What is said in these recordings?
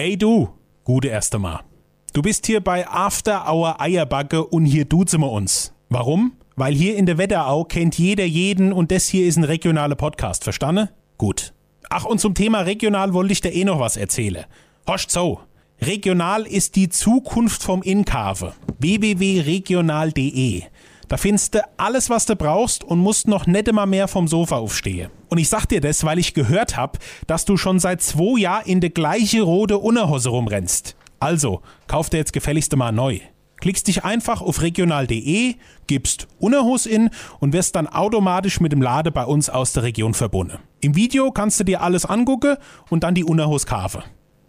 Ey du, gute erste Mal. Du bist hier bei After Hour Eierbacke und hier duzen wir uns. Warum? Weil hier in der Wetterau kennt jeder jeden und das hier ist ein regionaler Podcast, verstanden? Gut. Ach, und zum Thema regional wollte ich dir eh noch was erzählen. Hoscht so. Regional ist die Zukunft vom Inkave. www.regional.de. Da findest du alles, was du brauchst und musst noch nicht immer mehr vom Sofa aufstehen. Und ich sag dir das, weil ich gehört hab, dass du schon seit zwei Jahren in der gleiche rote Unterhose rumrennst. Also, kauf dir jetzt gefälligst mal neu. Klickst dich einfach auf regional.de, gibst Unterhos in und wirst dann automatisch mit dem Lade bei uns aus der Region verbunden. Im Video kannst du dir alles angucken und dann die Unterhos kaufen.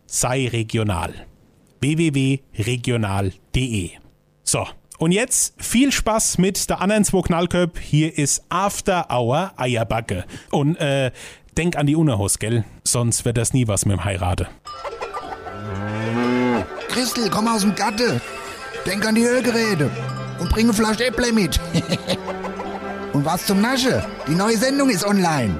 Sei regional. www.regional.de So, und jetzt viel Spaß mit der anderen zwei Knallköp. Hier ist After Hour Eierbacke. Und äh, denk an die Unterhos, gell? Sonst wird das nie was mit dem Heirate. Christel, komm aus dem Gatte. Denk an die Ölgeräte. Und bring eine Flasche Äpple mit. und was zum Nasche? Die neue Sendung ist online.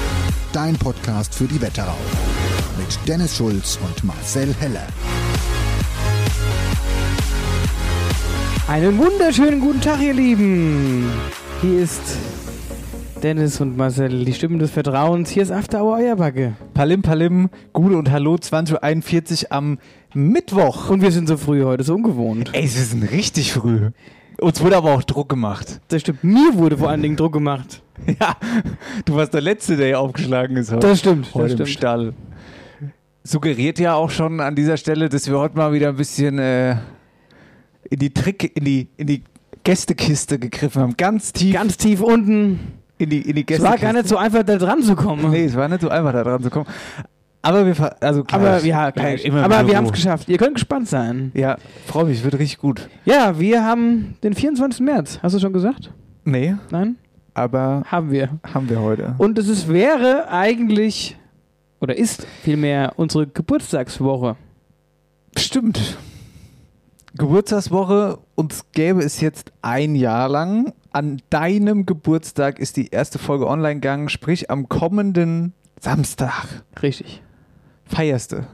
Dein Podcast für die Wetterau. Mit Dennis Schulz und Marcel Heller. Einen wunderschönen guten Tag, ihr Lieben. Hier ist Dennis und Marcel, die Stimmen des Vertrauens. Hier ist After Hour Eierbacke. Palim Palim, Gute und Hallo, 20.41 Uhr am Mittwoch. Und wir sind so früh heute, so ungewohnt. Ey, wir sind richtig früh. Uns wurde aber auch Druck gemacht. Das stimmt. Mir wurde vor allen Dingen Druck gemacht. Ja, du warst der Letzte, der hier aufgeschlagen ist heute. Das stimmt. heute Das im stimmt. Stall. Suggeriert ja auch schon an dieser Stelle, dass wir heute mal wieder ein bisschen äh, in die Trick, in die, in die Gästekiste gegriffen haben. Ganz tief Ganz tief unten. in die, in die Es Gästekiste. war gar nicht so einfach, da dran zu kommen. Nee, es war nicht so einfach, da dran zu kommen. Aber wir, also klar, Aber ja, immer Aber wir haben es geschafft. Ihr könnt gespannt sein. Ja, freue mich, wird richtig gut. Ja, wir haben den 24. März. Hast du schon gesagt? Nee, Nein? aber Haben wir. haben wir heute. Und es ist, wäre eigentlich, oder ist vielmehr unsere Geburtstagswoche. Stimmt. Geburtstagswoche, uns gäbe es jetzt ein Jahr lang. An deinem Geburtstag ist die erste Folge online gegangen, sprich am kommenden Samstag. Richtig. Feierst du.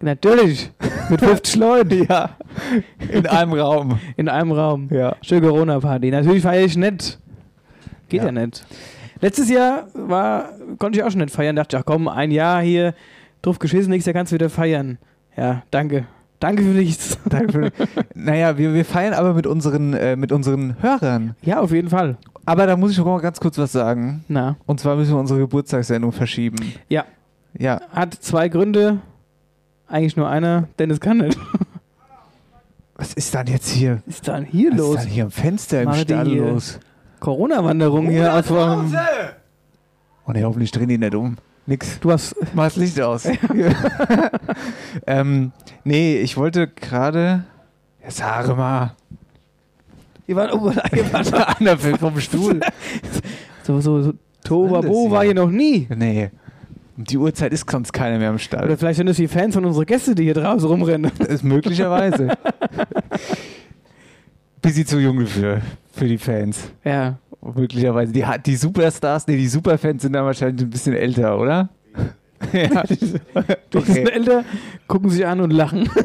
Natürlich. Mit 50 Leuten Ja. In einem Raum. in einem Raum. Ja. Schöne Corona-Party. Natürlich feiere ich nicht. Geht ja. Ja. nicht. Letztes Jahr war, konnte ich auch schon nicht feiern. Dachte ich, ach komm, ein Jahr hier, drauf geschissen, nächstes Jahr kannst du wieder feiern. Ja, danke. Danke für nichts. Danke für- naja, wir, wir feiern aber mit unseren, äh, mit unseren Hörern. Ja, auf jeden Fall. Aber da muss ich noch mal ganz kurz was sagen. Na, Und zwar müssen wir unsere Geburtstagssendung verschieben. Ja. Ja. hat zwei Gründe. Eigentlich nur einer, Dennis kann nicht. Was ist dann jetzt hier? Was ist dann hier Was los? ist dann hier am Fenster im die Stall los? Corona-Wanderung hier aus dem. Oh hoffentlich drehen die nicht um. Nix. Du hast. Mach das Licht aus. ähm, nee, ich wollte gerade. Ja, sag mal. Ihr wart, wart Einer fällt vom Stuhl. so, so, so. Was ist das war hier noch nie. Nee. Um die Uhrzeit ist sonst keiner mehr im Oder Stall. vielleicht sind das die Fans von unseren Gästen, die hier draußen rumrennen. Das ist möglicherweise. Bisschen zu jung für, für die Fans. Ja. Möglicherweise. Die, die Superstars, nee, die Superfans sind dann wahrscheinlich ein bisschen älter, oder? ja. Die sind Okay. älter, gucken sich an und lachen.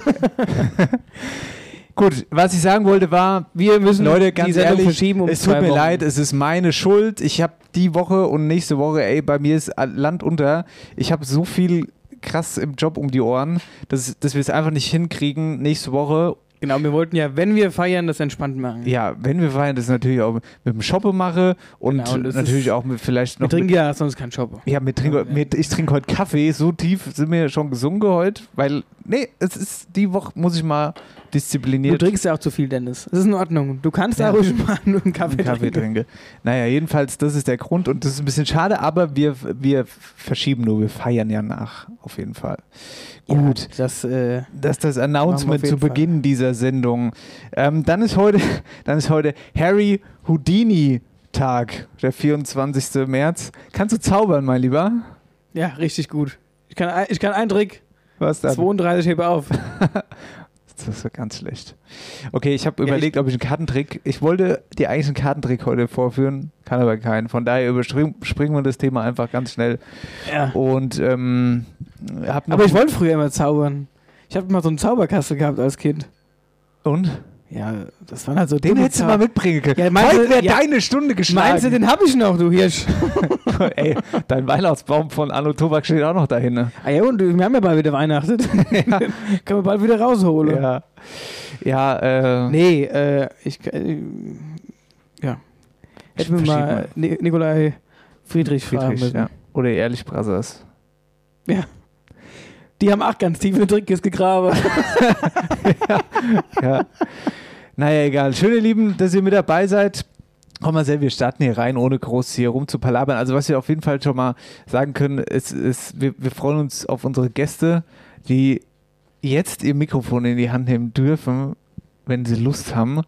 Gut, was ich sagen wollte war, Wir müssen Leute, die ganz Sendung ehrlich, verschieben um es tut zwei mir Wochen. leid, es ist meine Schuld. Ich habe die Woche und nächste Woche, ey, bei mir ist Land unter. Ich habe so viel krass im Job um die Ohren, dass, dass wir es einfach nicht hinkriegen, nächste Woche. Genau, wir wollten ja, wenn wir feiern, das entspannt machen. Ja, wenn wir feiern, das natürlich auch mit dem Shoppe mache und, Genau, und natürlich ist- auch mit vielleicht Wir noch. trinken mit, ja sonst keinen Shop. ja, mit trink, mit, ich trinke heute Kaffee. So tief sind wir schon gesunken heute, weil, nee, es ist die Woche, muss ich mal Du diszipliniert trinkst ja auch zu viel, Dennis. Das ist in Ordnung. Du kannst Ja. ruhig mal nur einen Kaffee, einen Kaffee trinken. trinke. Naja, jedenfalls, das ist der Grund und das ist ein bisschen schade, aber wir, wir verschieben nur, wir feiern ja nach, auf jeden Fall. Gut. Ja, das, äh, Das ist das Announcement zu jeden Fall. Beginn dieser Sendung. Ähm, dann, ist heute, dann ist heute Harry Houdini Tag, der 24. März. Kannst du zaubern, mein Lieber? ja, richtig gut. Ich kann, ich kann einen Trick. Was dann? 32 hebe auf. Das ist ganz schlecht. Okay, ich habe Ja, überlegt, ob ich einen Kartentrick. Ich wollte dir eigentlich einen Kartentrick heute vorführen, kann aber keinen. Von daher überspringen springen wir das Thema einfach ganz schnell. Ja. Und ähm, hab Aber ich wollte früher immer zaubern. Ich habe mal so einen Zauberkasten gehabt als Kind. Und? Ja, das waren halt so Den hättest du mal mitbringen können. Ja, meinst Heute du- wäre ja. deine Stunde geschlagen. Meinst du, den habe ich noch, du Hirsch? Ey, dein Weihnachtsbaum von Anno Tobak steht auch noch dahin. Ne? ah ja, und wir haben ja bald wieder Weihnachten. Können wir bald wieder rausholen. Ja. Ja, äh, Nee, äh, ich. Äh, ja. Hätten wir mal mal. Ni Nikolai Friedrich, fragen Friedrich, müssen. ja. Oder Ehrlich Brothers. Die haben auch ganz tief in Trickkist gegraben. ja. Naja, egal. Schön, ihr Lieben, dass ihr mit dabei seid. Komm mal sehr, wir starten hier rein, ohne groß hier rumzupalabern. Also was wir auf jeden Fall schon mal sagen können, ist, ist wir, wir freuen uns auf unsere Gäste, die jetzt ihr Mikrofon in die Hand nehmen dürfen, wenn sie Lust haben.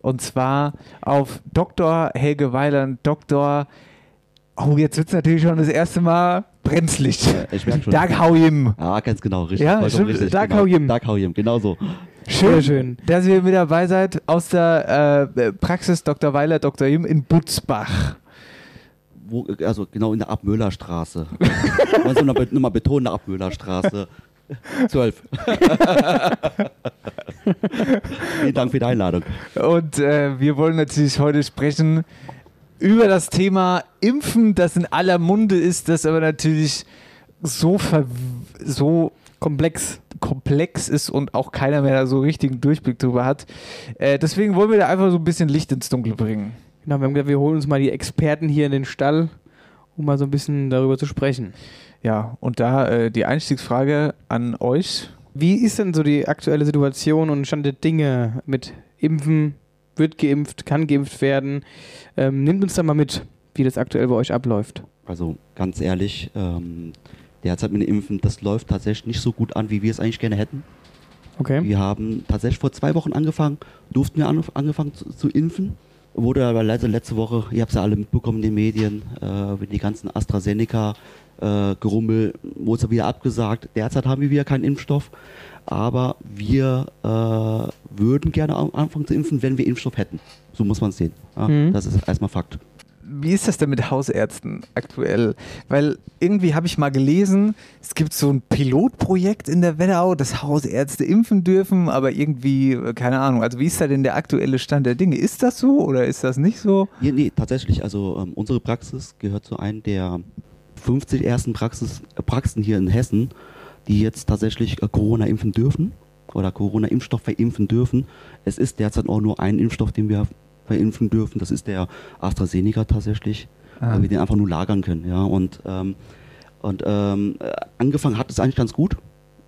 Und zwar auf Dr. Helge Weiland, Dr. Oh, jetzt wird es natürlich schon das erste Mal brenzlig. Ich merke schon. Dag Hauim. Ah, ganz genau, richtig. Ja, stimmt. richtig. Dag genau. Hauyim. Dag Hauyim, genau so. Schön, Sehr schön. dass ihr mit dabei seid aus der äh, Praxis Dr. Weiler, Dr. Jim in Butzbach. Wo, also genau in der Abmüllerstraße. Wollen Sie nochmal noch mal betonen, der Abmüllerstraße. 12. Vielen Dank für die Einladung. Und äh, wir wollen natürlich heute sprechen über das Thema Impfen, das in aller Munde ist, das aber natürlich so, so Komplex. komplex ist und auch keiner mehr da so richtigen Durchblick drüber hat. Äh, deswegen wollen wir da einfach so ein bisschen Licht ins Dunkel bringen. Genau, wir haben gesagt, wir holen uns mal die Experten hier in den Stall, um mal so ein bisschen darüber zu sprechen. Ja, und da äh, die Einstiegsfrage an euch. Wie ist denn so die aktuelle Situation und Stand der Dinge mit Impfen? Wird geimpft, kann geimpft werden? Ähm, nimmt uns da mal mit, wie das aktuell bei euch abläuft. Also ganz ehrlich, ähm, derzeit mit dem Impfen, das läuft tatsächlich nicht so gut an, wie wir es eigentlich gerne hätten. Okay. Wir haben tatsächlich vor zwei Wochen angefangen, durften wir an, angefangen zu, zu impfen. Wurde aber leider letzte Woche, ihr habt es ja alle mitbekommen in den Medien, äh, mit die ganzen AstraZeneca-Gerummel, wurde es ja wieder abgesagt. Derzeit haben wir wieder keinen Impfstoff, aber wir äh, würden gerne anfangen zu impfen, wenn wir Impfstoff hätten. So muss man es sehen. Ja, Mhm. Das ist erstmal Fakt. Wie ist das denn mit Hausärzten aktuell? Weil irgendwie habe ich mal gelesen, es gibt so ein Pilotprojekt in der Wetterau, dass Hausärzte impfen dürfen, aber irgendwie, äh, keine Ahnung. Also wie ist da denn der aktuelle Stand der Dinge? Ist das so oder ist das nicht so? Nee, nee tatsächlich. Also ähm, unsere Praxis gehört zu einem der 50 ersten Praxis, äh, Praxen hier in Hessen, die jetzt tatsächlich äh, Corona impfen dürfen oder Corona-Impfstoff verimpfen dürfen. Es ist derzeit auch nur ein Impfstoff, den wir verimpfen dürfen. Das ist der AstraZeneca tatsächlich, Ah. weil wir den einfach nur lagern können. Ja? Und, ähm, und ähm, äh, angefangen hat es eigentlich ganz gut.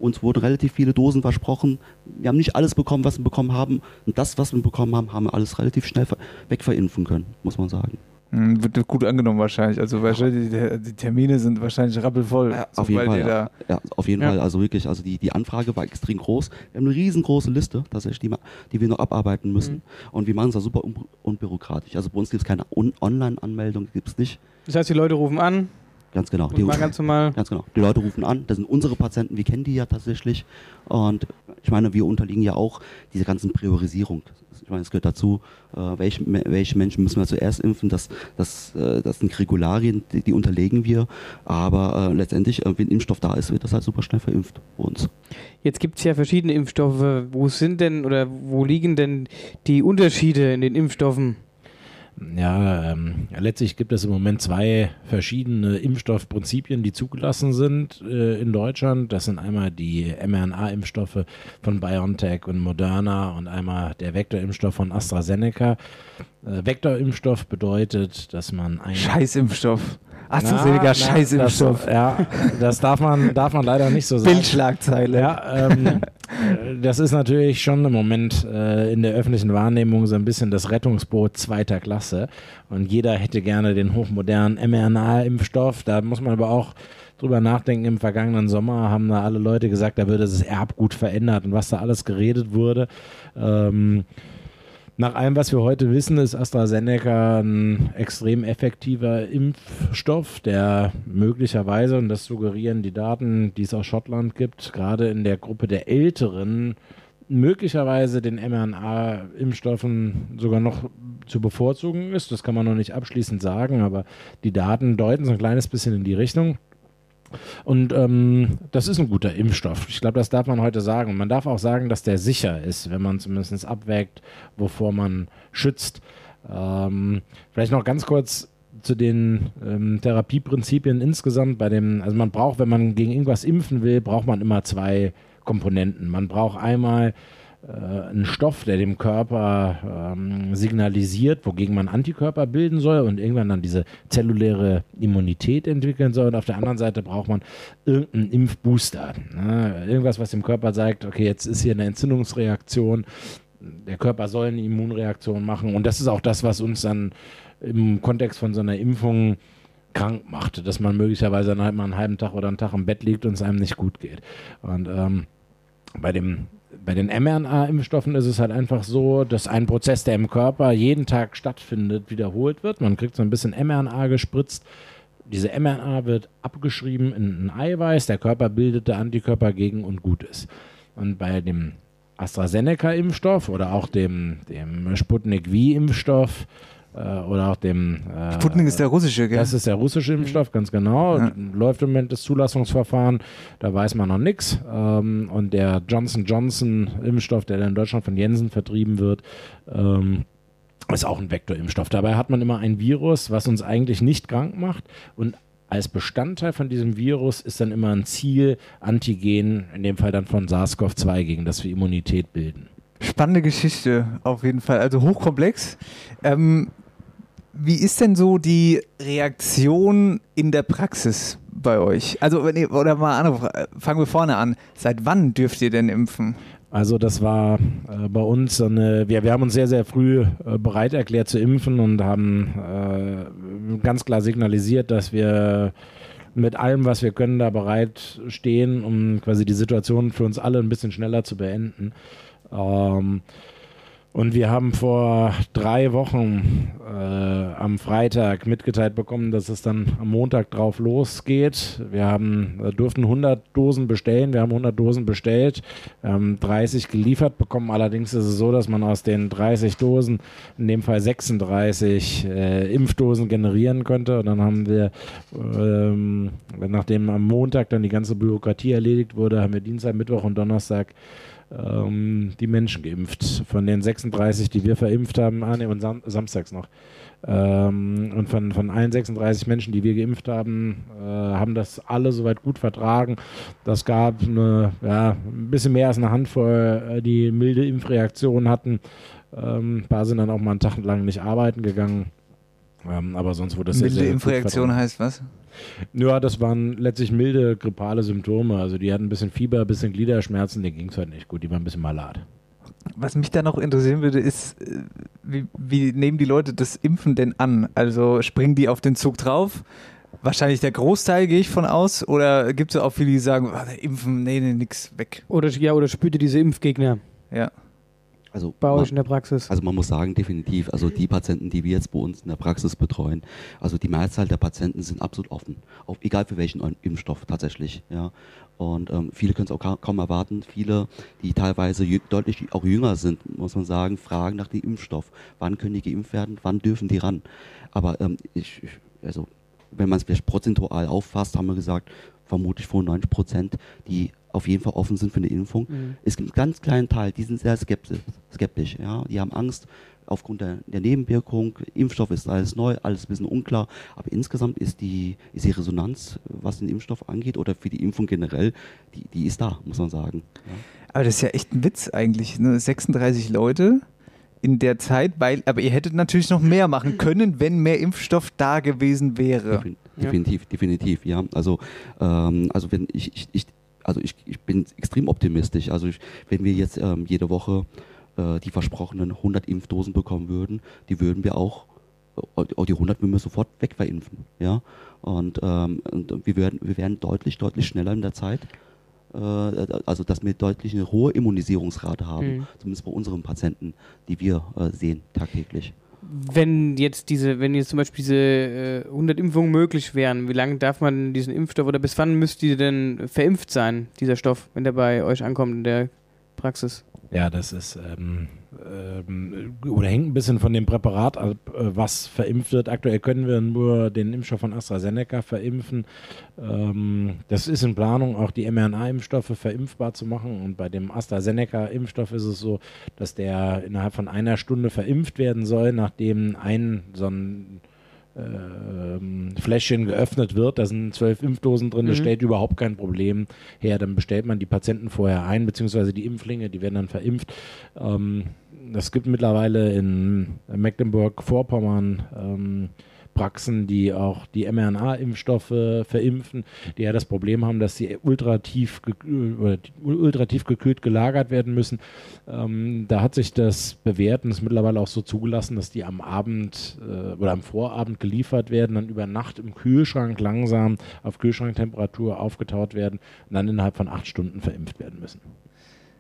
Uns wurden relativ viele Dosen versprochen. Wir haben nicht alles bekommen, was wir bekommen haben. Und das, was wir bekommen haben, haben wir alles relativ schnell ver- wegverimpfen können, muss man sagen. Hm, wird gut angenommen wahrscheinlich. Also wahrscheinlich die, die Termine sind wahrscheinlich rappelvoll. Ja, auf jeden Fall. Ja. ja, auf jeden Ja. Fall. Also wirklich, also die, die Anfrage war extrem groß. Wir haben eine riesengroße Liste, tatsächlich, die, die wir noch abarbeiten müssen. Mhm. Und wir machen es da super un unbürokratisch. Also bei uns gibt es keine Un Online-Anmeldung, gibt es nicht. Das heißt, die Leute rufen an Ganz genau. und mal ganz normal. Ganz genau. Die Leute rufen an, das sind unsere Patienten, wir kennen die ja tatsächlich. Und ich meine, wir unterliegen ja auch dieser ganzen Priorisierung. Ich meine, es gehört dazu, äh, welche, welche Menschen müssen wir zuerst impfen. Das, das, äh, das sind Regularien, die, die unterlegen wir. Aber äh, letztendlich, äh, wenn Impfstoff da ist, wird das halt super schnell verimpft bei uns. Jetzt gibt es ja verschiedene Impfstoffe. Wo sind denn oder wo liegen denn die Unterschiede in den Impfstoffen? Ja, ähm, letztlich gibt es im Moment zwei verschiedene Impfstoffprinzipien, die zugelassen sind äh, in Deutschland. Das sind einmal die mRNA-Impfstoffe von BioNTech und Moderna und einmal der Vektorimpfstoff von AstraZeneca. Äh, Vektorimpfstoff bedeutet, dass man ein Scheißimpfstoff. AstraZeneca, Scheißimpfstoff. Das, ja, das darf man, darf man leider nicht so sagen. Bildschlagzeile. Ja, ähm, äh, das ist natürlich schon im Moment äh, in der öffentlichen Wahrnehmung so ein bisschen das Rettungsboot zweiter Klasse. Und jeder hätte gerne den hochmodernen mRNA-Impfstoff. Da muss man aber auch drüber nachdenken. Im vergangenen Sommer haben da alle Leute gesagt, da würde das Erbgut verändert und was da alles geredet wurde. Ähm, nach allem, was wir heute wissen, ist AstraZeneca ein extrem effektiver Impfstoff, der möglicherweise, und das suggerieren die Daten, die es aus Schottland gibt, gerade in der Gruppe der Älteren, möglicherweise den mRNA-Impfstoffen sogar noch zu bevorzugen ist. Das kann man noch nicht abschließend sagen, aber die Daten deuten so ein kleines bisschen in die Richtung. Und ähm, das ist ein guter Impfstoff. Ich glaube, das darf man heute sagen. Und man darf auch sagen, dass der sicher ist, wenn man zumindest abwägt, wovor man schützt. Ähm, vielleicht noch ganz kurz zu den ähm, Therapieprinzipien insgesamt. Bei dem, also man braucht, wenn man gegen irgendwas impfen will, braucht man immer zwei Komponenten. Man braucht einmal ein Stoff, der dem Körper ähm, signalisiert, wogegen man Antikörper bilden soll und irgendwann dann diese zelluläre Immunität entwickeln soll. Und auf der anderen Seite braucht man irgendeinen Impfbooster. Ne? Irgendwas, was dem Körper sagt, okay, jetzt ist hier eine Entzündungsreaktion, der Körper soll eine Immunreaktion machen. Und das ist auch das, was uns dann im Kontext von so einer Impfung krank macht, dass man möglicherweise dann halt mal einen halben Tag oder einen Tag im Bett liegt und es einem nicht gut geht. Und ähm, bei dem bei den mRNA-Impfstoffen ist es halt einfach so, dass ein Prozess, der im Körper jeden Tag stattfindet, wiederholt wird. Man kriegt so ein bisschen mRNA gespritzt. Diese mRNA wird abgeschrieben in ein Eiweiß. Der Körper bildet der Antikörper gegen und gut ist. Und bei dem AstraZeneca-Impfstoff oder auch dem, dem Sputnik V-Impfstoff äh, oder auch dem. Äh, Sputnik ist der russische, gell? Das ist der russische Impfstoff, ganz genau. Ja. Läuft im Moment das Zulassungsverfahren, da weiß man noch nichts. Ähm, und der Johnson Johnson Impfstoff, der in Deutschland von Jensen vertrieben wird, ähm, ist auch ein Vektorimpfstoff. Dabei hat man immer ein Virus, was uns eigentlich nicht krank macht und als Bestandteil von diesem Virus ist dann immer ein Ziel, Antigen, in dem Fall dann von SARS-CoV-2, gegen das wir Immunität bilden. Spannende Geschichte auf jeden Fall, also hochkomplex. Ähm, wie ist denn so die Reaktion in der Praxis bei euch? Also, oder mal andere, fangen wir vorne an. Seit wann dürft ihr denn impfen? Also das war äh, bei uns eine, wir, wir haben uns sehr, sehr früh äh, bereit erklärt zu impfen und haben äh, ganz klar signalisiert, dass wir mit allem, was wir können, da bereit stehen, um quasi die Situation für uns alle ein bisschen schneller zu beenden. Ähm, und wir haben vor drei Wochen äh, am Freitag mitgeteilt bekommen, dass es dann am Montag drauf losgeht. Wir haben, äh, durften 100 Dosen bestellen. Wir haben 100 Dosen bestellt, haben 30 geliefert bekommen. Allerdings ist es so, dass man aus den 30 Dosen, in dem Fall 36 äh, Impfdosen generieren könnte. Und dann haben wir, ähm, nachdem am Montag dann die ganze Bürokratie erledigt wurde, haben wir Dienstag, Mittwoch und Donnerstag ähm, die Menschen geimpft. Von den 36, die wir verimpft haben, ah ne, und Sam samstags noch. Ähm, und von, von allen 36 Menschen, die wir geimpft haben, äh, haben das alle soweit gut vertragen. Das gab eine, ja, ein bisschen mehr als eine Handvoll, äh, die milde Impfreaktionen hatten. Ähm, ein paar sind dann auch mal einen Tag lang nicht arbeiten gegangen. Ähm, aber sonst wurde das Milde sehr, sehr Impfreaktion heißt was? Ja, das waren letztlich milde grippale Symptome. Also die hatten ein bisschen Fieber, ein bisschen Gliederschmerzen, denen ging es halt nicht gut. Die waren ein bisschen malat. Was mich da noch interessieren würde, ist, äh, wie, wie nehmen die Leute das Impfen denn an? Also springen die auf den Zug drauf? Wahrscheinlich der Großteil, gehe ich von aus. Oder gibt es auch viele, die sagen, oh, Impfen, nee, nee, nix, weg. Oder, ja, oder spürte diese Impfgegner. Ja. Also bei man, euch in der Praxis? Also man muss sagen, definitiv, also die Patienten, die wir jetzt bei uns in der Praxis betreuen, also die Mehrzahl der Patienten sind absolut offen, auf, egal für welchen Impfstoff tatsächlich. Ja. Und ähm, viele können es auch ka kaum erwarten. Viele, die teilweise deutlich auch jünger sind, muss man sagen, fragen nach dem Impfstoff. Wann können die geimpft werden? Wann dürfen die ran? Aber ähm, ich, also wenn man es vielleicht prozentual auffasst, haben wir gesagt, vermutlich 95 Prozent, die auf jeden Fall offen sind für eine Impfung. Mhm. Es gibt einen ganz kleinen Teil, die sind sehr skeptisch. skeptisch ja? Die haben Angst aufgrund der, der, Nebenwirkung. Impfstoff ist alles neu, alles ein bisschen unklar. Aber insgesamt ist die, ist die Resonanz, was den Impfstoff angeht oder für die Impfung generell, die, die ist da, muss man sagen. Ja? Aber das ist ja echt ein Witz eigentlich. Ne? 36 Leute in der Zeit, weil, aber ihr hättet natürlich noch mehr machen können, wenn mehr Impfstoff da gewesen wäre. Definitiv, ja. definitiv, ja. Also, ähm, also wenn ich, ich, ich also ich, ich bin extrem optimistisch. Also ich, wenn wir jetzt ähm, jede Woche äh, die versprochenen 100 Impfdosen bekommen würden, die würden wir auch, äh, auch die 100 würden wir sofort wegverimpfen. Ja? Und, ähm, und wir, werden, wir werden deutlich, deutlich schneller in der Zeit. Äh, also dass wir deutlich eine hohe Immunisierungsrate haben, Mhm. zumindest bei unseren Patienten, die wir äh, sehen tagtäglich. Wenn jetzt diese, wenn jetzt zum Beispiel diese äh, 100 Impfungen möglich wären, wie lange darf man diesen Impfstoff oder bis wann müsste die denn verimpft sein, dieser Stoff, wenn der bei euch ankommt in der Praxis? Ja, das ist ähm, ähm, oder hängt ein bisschen von dem Präparat ab, äh, was verimpft wird. Aktuell können wir nur den Impfstoff von AstraZeneca verimpfen. Ähm, das ist in Planung, auch die mRNA-Impfstoffe verimpfbar zu machen. Und bei dem AstraZeneca-Impfstoff ist es so, dass der innerhalb von einer Stunde verimpft werden soll, nachdem ein so ein ähm, Fläschchen geöffnet wird, da sind zwölf Impfdosen drin, das Mhm. stellt überhaupt kein Problem her. Dann bestellt man die Patienten vorher ein, beziehungsweise die Impflinge, die werden dann verimpft. Ähm, es gibt mittlerweile in Mecklenburg-Vorpommern ähm, Praxen, die auch die mRNA-Impfstoffe verimpfen, die ja das Problem haben, dass sie ultratief, gekü- oder ultratief gekühlt gelagert werden müssen. Ähm, da hat sich das bewährt und ist mittlerweile auch so zugelassen, dass die am Abend äh, oder am Vorabend geliefert werden, dann über Nacht im Kühlschrank langsam auf Kühlschranktemperatur aufgetaut werden und dann innerhalb von acht Stunden verimpft werden müssen.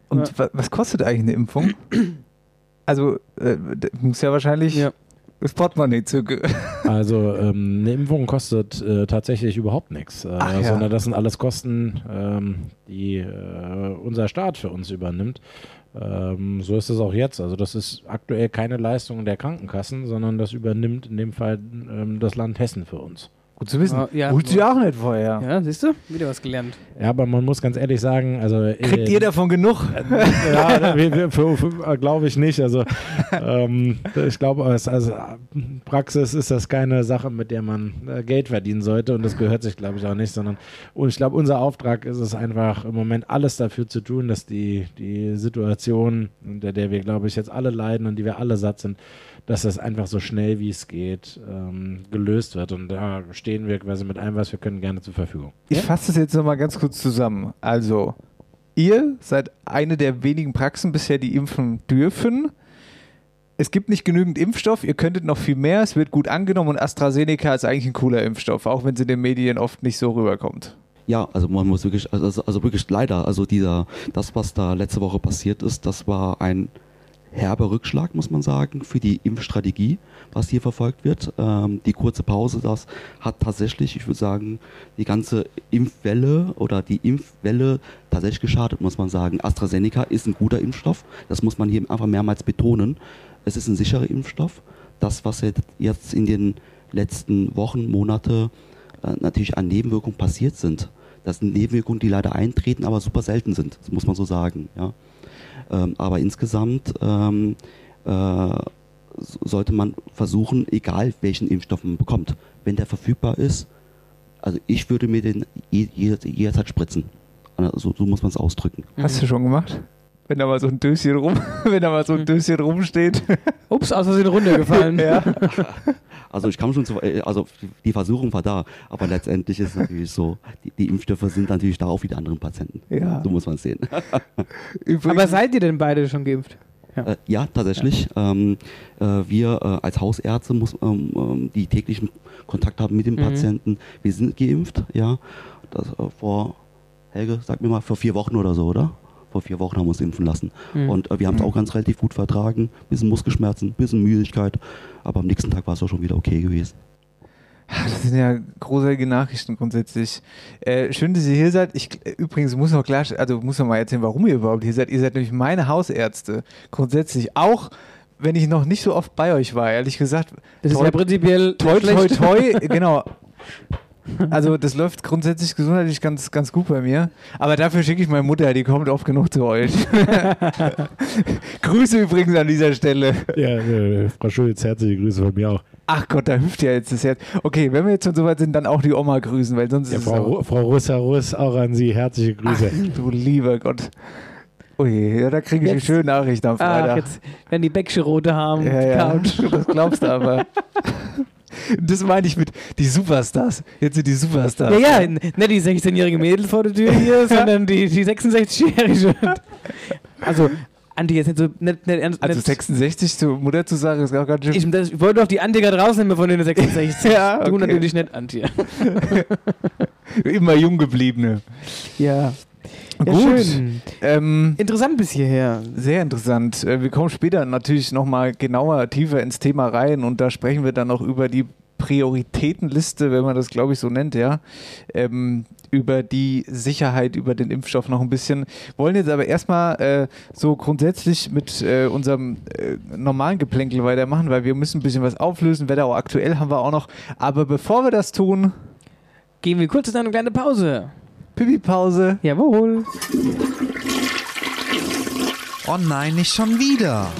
Und Ja. wa was kostet eigentlich eine Impfung? Also, äh, muss ja wahrscheinlich Ja. Das Portemonnaie züge. Also ähm, eine Impfung kostet äh, tatsächlich überhaupt nichts, äh, ja. sondern das sind alles Kosten, ähm, die äh, unser Staat für uns übernimmt. Ähm, so ist es auch jetzt. Also das ist aktuell keine Leistung der Krankenkassen, sondern das übernimmt in dem Fall ähm, das Land Hessen für uns. Gut zu wissen. Ja. Wusste ich auch nicht vorher. Ja, siehst du? Wieder was gelernt. Ja, aber man muss ganz ehrlich sagen, also Kriegt äh, ihr davon genug? ja, glaube ich nicht. Also ähm, ich glaube, als, als Praxis ist das keine Sache, mit der man äh, Geld verdienen sollte und das gehört sich, glaube ich, auch nicht, sondern und ich glaube, unser Auftrag ist es einfach im Moment alles dafür zu tun, dass die, die Situation, unter der wir, glaube ich, jetzt alle leiden und die wir alle satt sind, dass das einfach so schnell wie es geht ähm, gelöst wird. Und da stehen wir quasi mit allem, was wir können, gerne zur Verfügung. Ich fasse das jetzt nochmal ganz kurz zusammen. Also, ihr seid eine der wenigen Praxen bisher, die impfen dürfen. Es gibt nicht genügend Impfstoff, ihr könntet noch viel mehr, es wird gut angenommen und AstraZeneca ist eigentlich ein cooler Impfstoff, auch wenn es in den Medien oft nicht so rüberkommt. Ja, also man muss wirklich, also, also- also wirklich leider, also dieser, das, was da letzte Woche passiert ist, das war ein herber Rückschlag, muss man sagen, für die Impfstrategie, was hier verfolgt wird. Ähm, die kurze Pause, das hat tatsächlich, ich würde sagen, die ganze Impfwelle oder die Impfwelle tatsächlich geschadet, muss man sagen. AstraZeneca ist ein guter Impfstoff, das muss man hier einfach mehrmals betonen. Es ist ein sicherer Impfstoff. Das, was jetzt in den letzten Wochen, Monate äh, natürlich an Nebenwirkungen passiert sind. Das sind Nebenwirkungen, die leider eintreten, aber super selten sind, das muss man so sagen. Ja. Ähm, aber insgesamt ähm, äh, so- sollte man versuchen, egal welchen Impfstoff man bekommt, wenn der verfügbar ist, also ich würde mir den je, je, jederzeit spritzen. Also, so muss man es ausdrücken. Hast du schon gemacht? Wenn da mal so ein Döschen rum, wenn da mal so ein Döschen rumsteht. Ups, aus Versehen runtergefallen. ja. Also ich kam schon zu, äh, also die Versuchung war da, aber letztendlich ist es natürlich so, die, die Impfstoffe sind natürlich da auch wie die anderen Patienten. Ja. So muss man es sehen. Übrigens, Aber seid ihr denn beide schon geimpft? Äh, ja, tatsächlich. Ähm, äh, wir äh, als Hausärzte, muss, ähm, ähm, die täglichen Kontakt haben mit den Mhm. Patienten, wir sind geimpft, ja. Das, äh, vor, Helge, sag mir mal, vor vier Wochen oder so, oder? Vor vier Wochen haben wir uns impfen lassen. Mhm. Und äh, wir haben es Mhm. auch ganz relativ gut vertragen. Bisschen Muskelschmerzen, bisschen Müdigkeit. Aber am nächsten Tag war es auch schon wieder okay gewesen. Das sind ja großartige Nachrichten grundsätzlich. Äh, schön, dass ihr hier seid. Ich, übrigens muss noch klar, also muss noch mal erzählen, warum ihr überhaupt hier seid. Ihr seid nämlich meine Hausärzte. Grundsätzlich auch, wenn ich noch nicht so oft bei euch war, ehrlich gesagt. Das ist toi- ja prinzipiell toi, toi, schlecht. toi, genau. Also das läuft grundsätzlich gesundheitlich ganz, ganz gut bei mir. Aber dafür schicke ich meine Mutter, die kommt oft genug zu euch. Grüße übrigens an dieser Stelle. Ja, äh, Frau Schulz, herzliche Grüße von mir auch. Ach Gott, da hüpft ja jetzt das Herz. Okay, wenn wir jetzt schon soweit sind, dann auch die Oma grüßen, weil sonst Ja, ist es Frau, auch, Ru- Frau Russa Russ, auch an Sie herzliche Grüße. Ach, du lieber Gott. Ui, ja, da kriege ich eine Jetzt- schöne Nachricht am Ach, Freitag. jetzt werden die Bäckche rote haben. ja, ja. Das glaubst du aber. Das meine ich mit die Superstars. Jetzt sind die Superstars. Ja, ja, nicht die 16-jährige Mädel vor der Tür hier, sondern die, die 66-jährige. Also, Andi, jetzt nicht so. Nicht, nicht, ernst- Also nicht, 66 zur Mutter zu sagen, ist auch ganz schön. ich, das, ich wollte doch die Andi gerade rausnehmen von den 66. Ja, Du okay. natürlich nicht, Andi. Immer jung gebliebene. Ja. Ja Gut. Schön. Ähm, Interessant bis hierher. sehr interessant. Äh, Wir kommen später natürlich nochmal genauer, tiefer ins Thema rein und da sprechen wir dann noch über die Prioritätenliste, wenn man das glaube ich so nennt, ja. Ähm, über die Sicherheit, über den Impfstoff noch ein bisschen. Wollen jetzt aber erstmal äh, so grundsätzlich mit äh, unserem äh, normalen Geplänkel weitermachen, weil wir müssen ein bisschen was auflösen. Wetterau aktuell haben wir auch noch. Aber bevor wir das tun, Gehen wir kurz in eine kleine Pause. Pipi-Pause. Jawohl. Oh nein, nicht schon wieder.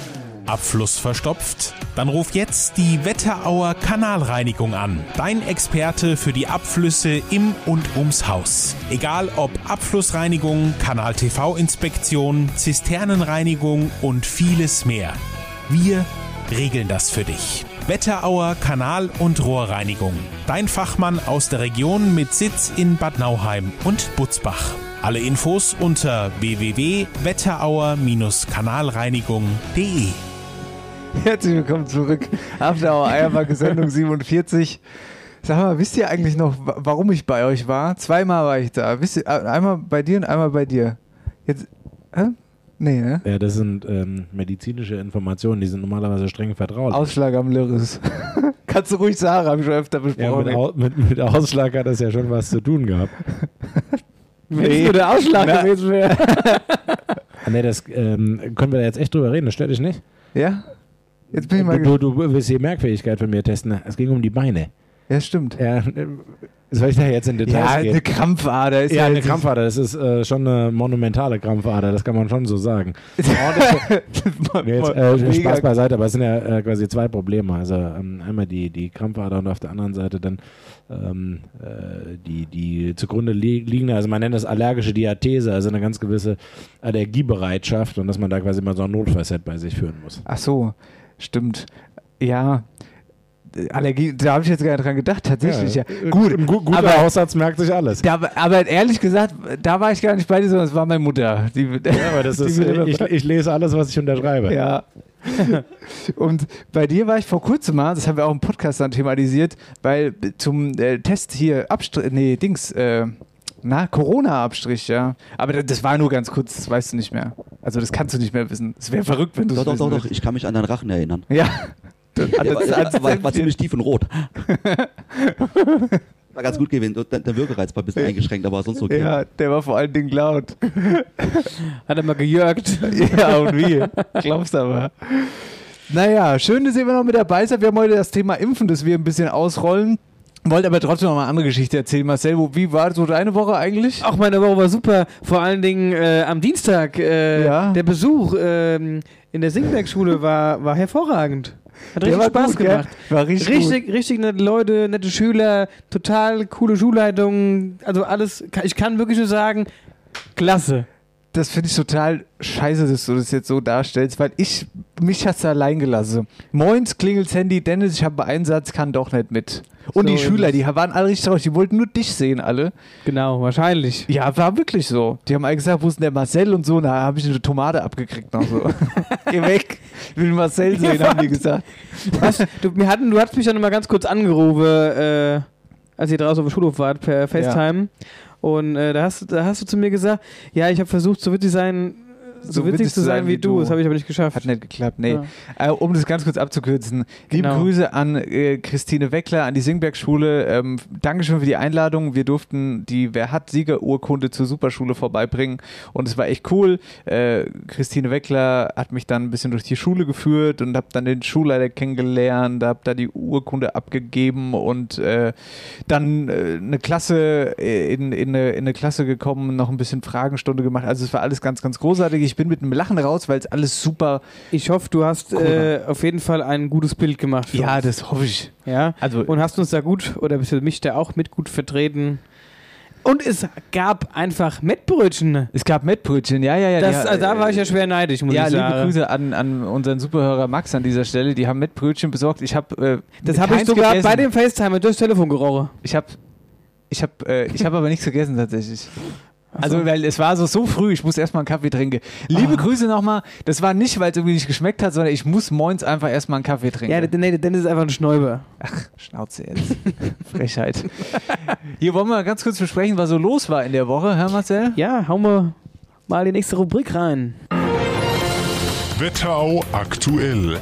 Abfluss verstopft? Dann ruf jetzt die Wetterauer Kanalreinigung an. Dein Experte für die Abflüsse im und ums Haus. Egal ob Abflussreinigung, Kanal-TV-Inspektion, Zisternenreinigung und vieles mehr. Wir regeln das für dich. Wetterauer Kanal- und Rohrreinigung. Dein Fachmann aus der Region mit Sitz in Bad Nauheim und Butzbach. Alle Infos unter www.wetterauer-kanalreinigung.de. Herzlich willkommen zurück. After Hour Eierbacke Sendung 47. Sag mal, wisst ihr eigentlich noch, wa- warum ich bei euch war? Zweimal war ich da. Wisst ihr, einmal bei dir und einmal bei dir. Jetzt, hä? Nee, ne? Ja, das sind ähm, medizinische Informationen, die sind normalerweise streng vertraulich. Ausschlag am Lyris. Kannst du ruhig sagen, habe ich schon öfter ja, besprochen. mit, Au mit, mit Ausschlag hat das ja schon was zu tun gehabt. Wenn es nur der Ausschlag Na. gewesen wäre. Ah, nee, das ähm, können wir da jetzt echt drüber reden, das stört dich nicht? ja? Jetzt bin ich mal Du, gespannt. du willst die Merkfähigkeit von mir testen. Es ging um die Beine. Ja, stimmt. Ja, äh, soll ich da jetzt in Ja, Details eine gehen? Krampfader ist Ja, ja eine Krampfader, das ist äh, schon eine monumentale Krampfader, das kann man schon so sagen. Nee, jetzt, äh, Spaß beiseite, aber es sind ja äh, quasi zwei Probleme. Also ähm, einmal die, die Krampfader und auf der anderen Seite dann ähm, äh, die, die zugrunde li liegende, also man nennt das allergische Diathese, also eine ganz gewisse Allergiebereitschaft und dass man da quasi mal so ein Notfallset bei sich führen muss. Ach so, stimmt. Ja. Allergie, da habe ich jetzt gar nicht dran gedacht, tatsächlich. Ja, Gut, Ein gu guter aber- Hausarzt merkt sich alles. Da, aber ehrlich gesagt, da war ich gar nicht bei dir, sondern es war meine Mutter. Die, Ja, aber das die ist, ich, ich lese alles, was ich unterschreibe. ja. Und bei dir war ich vor kurzem mal, das haben wir auch im Podcast dann thematisiert, weil zum äh, Test hier Abstrich, nee, Dings, äh, na, Corona-Abstrich, ja. Aber das, das war nur ganz kurz, das weißt du nicht mehr. Also das kannst du nicht mehr wissen. Es wäre verrückt, wenn du Doch, es doch, doch, doch. würdest. Ich kann mich an deinen Rachen erinnern. Ja. Der war, war, war, war ziemlich tief und rot. War ganz gut gewesen. Und Der, der Würgereiz war ein bisschen eingeschränkt, aber sonst okay. Ja, der war vor allen Dingen laut. Hat er mal gejörgt. Ja, und wie? Glaubst aber. Naja, schön, dass ihr immer noch mit dabei seid. Wir haben heute das Thema Impfen, das wir ein bisschen ausrollen. Wollt aber trotzdem noch mal eine andere Geschichte erzählen. Marcel, wo, wie war so deine Woche eigentlich? Auch meine Woche war super. Vor allen Dingen äh, am Dienstag. Äh, Ja. Der Besuch ähm, in der Singberg-Schule war, war hervorragend. Hat richtig Spaß gut, gell? gemacht. War richtig, gut. Richtig, richtig nette Leute, nette Schüler, total coole Schulleitung. Also alles, ich kann wirklich nur sagen, klasse. Das finde ich total scheiße, dass du das jetzt so darstellst, weil ich, mich hast allein gelassen. Moins, klingelt's Handy, Dennis, ich habe einen Satz, kann doch nicht mit. Und So die Schüler, die waren alle richtig traurig, die wollten nur dich sehen, alle. Genau, wahrscheinlich. Ja, war wirklich so. Die haben alle gesagt, wo ist denn der Marcel und so, da habe ich eine Tomate abgekriegt noch so. Geh weg, ich will Marcel sehen, haben die gesagt. Was? Du, wir hatten, du hast mich dann mal ganz kurz angerufen, äh, als ihr draußen auf dem Schulhof wart, per FaceTime. Und äh, da, hast, da hast du zu mir gesagt, ja, ich habe versucht, so witzig sein, so, witzig zu sein wie du. Das habe ich aber nicht geschafft. Hat nicht geklappt, nee. Ja. Äh, um das ganz kurz abzukürzen. Liebe Genau. Grüße an äh, Christine Weckler, an die Singberg-Schule. Ähm, Dankeschön für die Einladung. Wir durften die Wer hat Siegerurkunde zur Superschule vorbeibringen und es war echt cool. Äh, Christine Weckler hat mich dann ein bisschen durch die Schule geführt und habe dann den Schulleiter kennengelernt, habe da die Urkunde abgegeben und äh, dann äh, eine Klasse äh, in, in, eine, in eine Klasse gekommen, noch ein bisschen Fragenstunde gemacht. Also es war alles ganz, ganz großartig. Ich bin mit einem Lachen raus, weil es alles super Ich hoffe, du hast äh, auf jeden Fall ein gutes Bild gemacht. Ja, uns. das hoffe ich. ja. Also, Und hast uns da gut, oder bist du mich da auch mit gut vertreten. Und es gab einfach Mettbrötchen. Es gab Mettbrötchen, ja, ja, ja. Das, die- also da war ich ja schwer neidisch, muss ja, ich liebe sagen. Grüße an, an unseren Superhörer Max an dieser Stelle. Die haben Mettbrötchen besorgt. Ich habe äh, Das habe ich sogar gegessen. bei dem FaceTime durchs Telefon gerochen. Ich habe ich hab, äh, ich hab aber nichts gegessen tatsächlich. Also, weil es war so, so früh, ich muss erstmal einen Kaffee trinken. Liebe Grüße nochmal. Das war nicht, weil es irgendwie nicht geschmeckt hat, sondern ich muss moins einfach erstmal einen Kaffee trinken. Ja, nee, der Dennis ist einfach ein Schnäuber. Schnauze jetzt. Frechheit. Hier wollen wir ganz kurz besprechen, was so los war in der Woche, Herr Marcel. Ja, hauen wir mal die nächste Rubrik rein. Wetterau aktuell.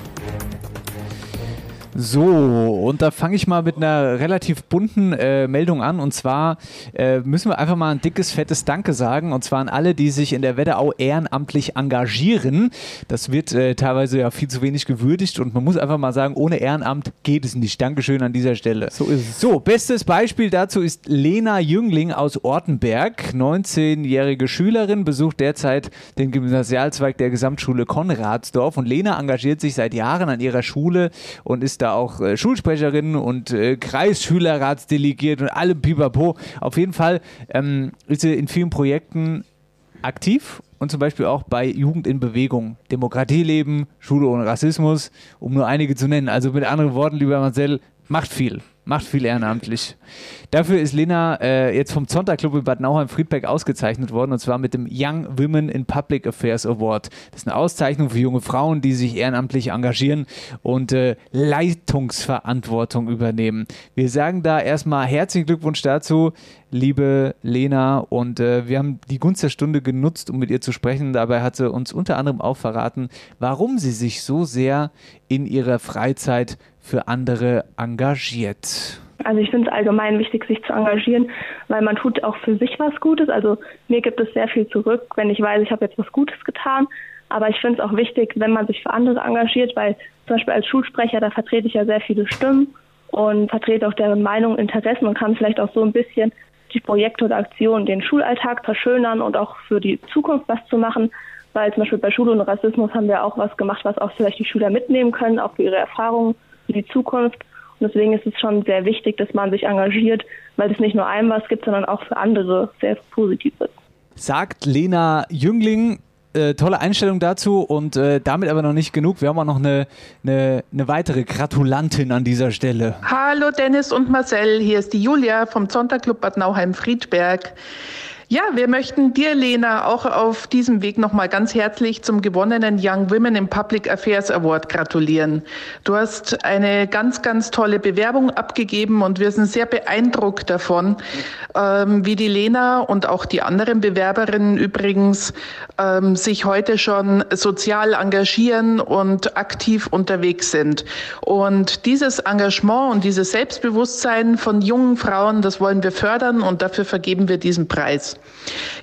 So, und da fange ich mal mit einer relativ bunten äh, Meldung an. Und zwar äh, müssen wir einfach mal ein dickes, fettes Danke sagen. Und zwar an alle, die sich in der Wetterau ehrenamtlich engagieren. Das wird äh, teilweise ja viel zu wenig gewürdigt. Und man muss einfach mal sagen, ohne Ehrenamt geht es nicht. Dankeschön an dieser Stelle. So ist es. So, bestes Beispiel dazu ist Lena Jüngling aus Ortenberg. 19-jährige Schülerin, besucht derzeit den Gymnasialzweig der Gesamtschule Konradsdorf. Und Lena engagiert sich seit Jahren an ihrer Schule und ist da auch äh, Schulsprecherin und äh, Kreisschülerratsdelegiert und alle pipapo. Auf jeden Fall ähm, ist sie in vielen Projekten aktiv und zum Beispiel auch bei Jugend in Bewegung, Demokratieleben, Schule ohne Rassismus, um nur einige zu nennen. Also mit anderen Worten, lieber Marcel, macht viel. Macht viel ehrenamtlich. Dafür ist Lena äh, jetzt vom Zonta Club in Bad Nauheim-Friedberg ausgezeichnet worden und zwar mit dem Young Women in Public Affairs Award. Das ist eine Auszeichnung für junge Frauen, die sich ehrenamtlich engagieren und äh, Leitungsverantwortung übernehmen. Wir sagen da erstmal herzlichen Glückwunsch dazu, liebe Lena. Und äh, wir haben die Gunst der Stunde genutzt, um mit ihr zu sprechen. Dabei hat sie uns unter anderem auch verraten, warum sie sich so sehr in ihrer Freizeit für andere engagiert. Also ich finde es allgemein wichtig, sich zu engagieren, weil man tut auch für sich was Gutes. Also mir gibt es sehr viel zurück, wenn ich weiß, ich habe jetzt was Gutes getan. Aber ich finde es auch wichtig, wenn man sich für andere engagiert, weil zum Beispiel als Schulsprecher, da vertrete ich ja sehr viele Stimmen und vertrete auch deren Meinung, Interessen und kann vielleicht auch so ein bisschen die Projekte oder Aktionen den Schulalltag verschönern und auch für die Zukunft was zu machen. Weil zum Beispiel bei Schule und Rassismus haben wir auch was gemacht, was auch vielleicht die Schüler mitnehmen können, auch für ihre Erfahrungen, für die Zukunft. Und deswegen ist es schon sehr wichtig, dass man sich engagiert, weil es nicht nur einem was gibt, sondern auch für andere sehr positiv ist. Sagt Lena Jüngling. Äh, tolle Einstellung dazu und äh, damit aber noch nicht genug. Wir haben auch noch eine, eine, eine weitere Gratulantin an dieser Stelle. Hallo Dennis und Marcel, hier ist die Julia vom Zonterclub Bad Nauheim-Friedberg. Ja, wir möchten dir, Lena, auch auf diesem Weg nochmal ganz herzlich zum gewonnenen Young Women in Public Affairs Award gratulieren. Du hast eine ganz, ganz tolle Bewerbung abgegeben und wir sind sehr beeindruckt davon, ähm, wie die Lena und auch die anderen Bewerberinnen übrigens ähm, sich heute schon sozial engagieren und aktiv unterwegs sind. Und dieses Engagement und dieses Selbstbewusstsein von jungen Frauen, das wollen wir fördern und dafür vergeben wir diesen Preis.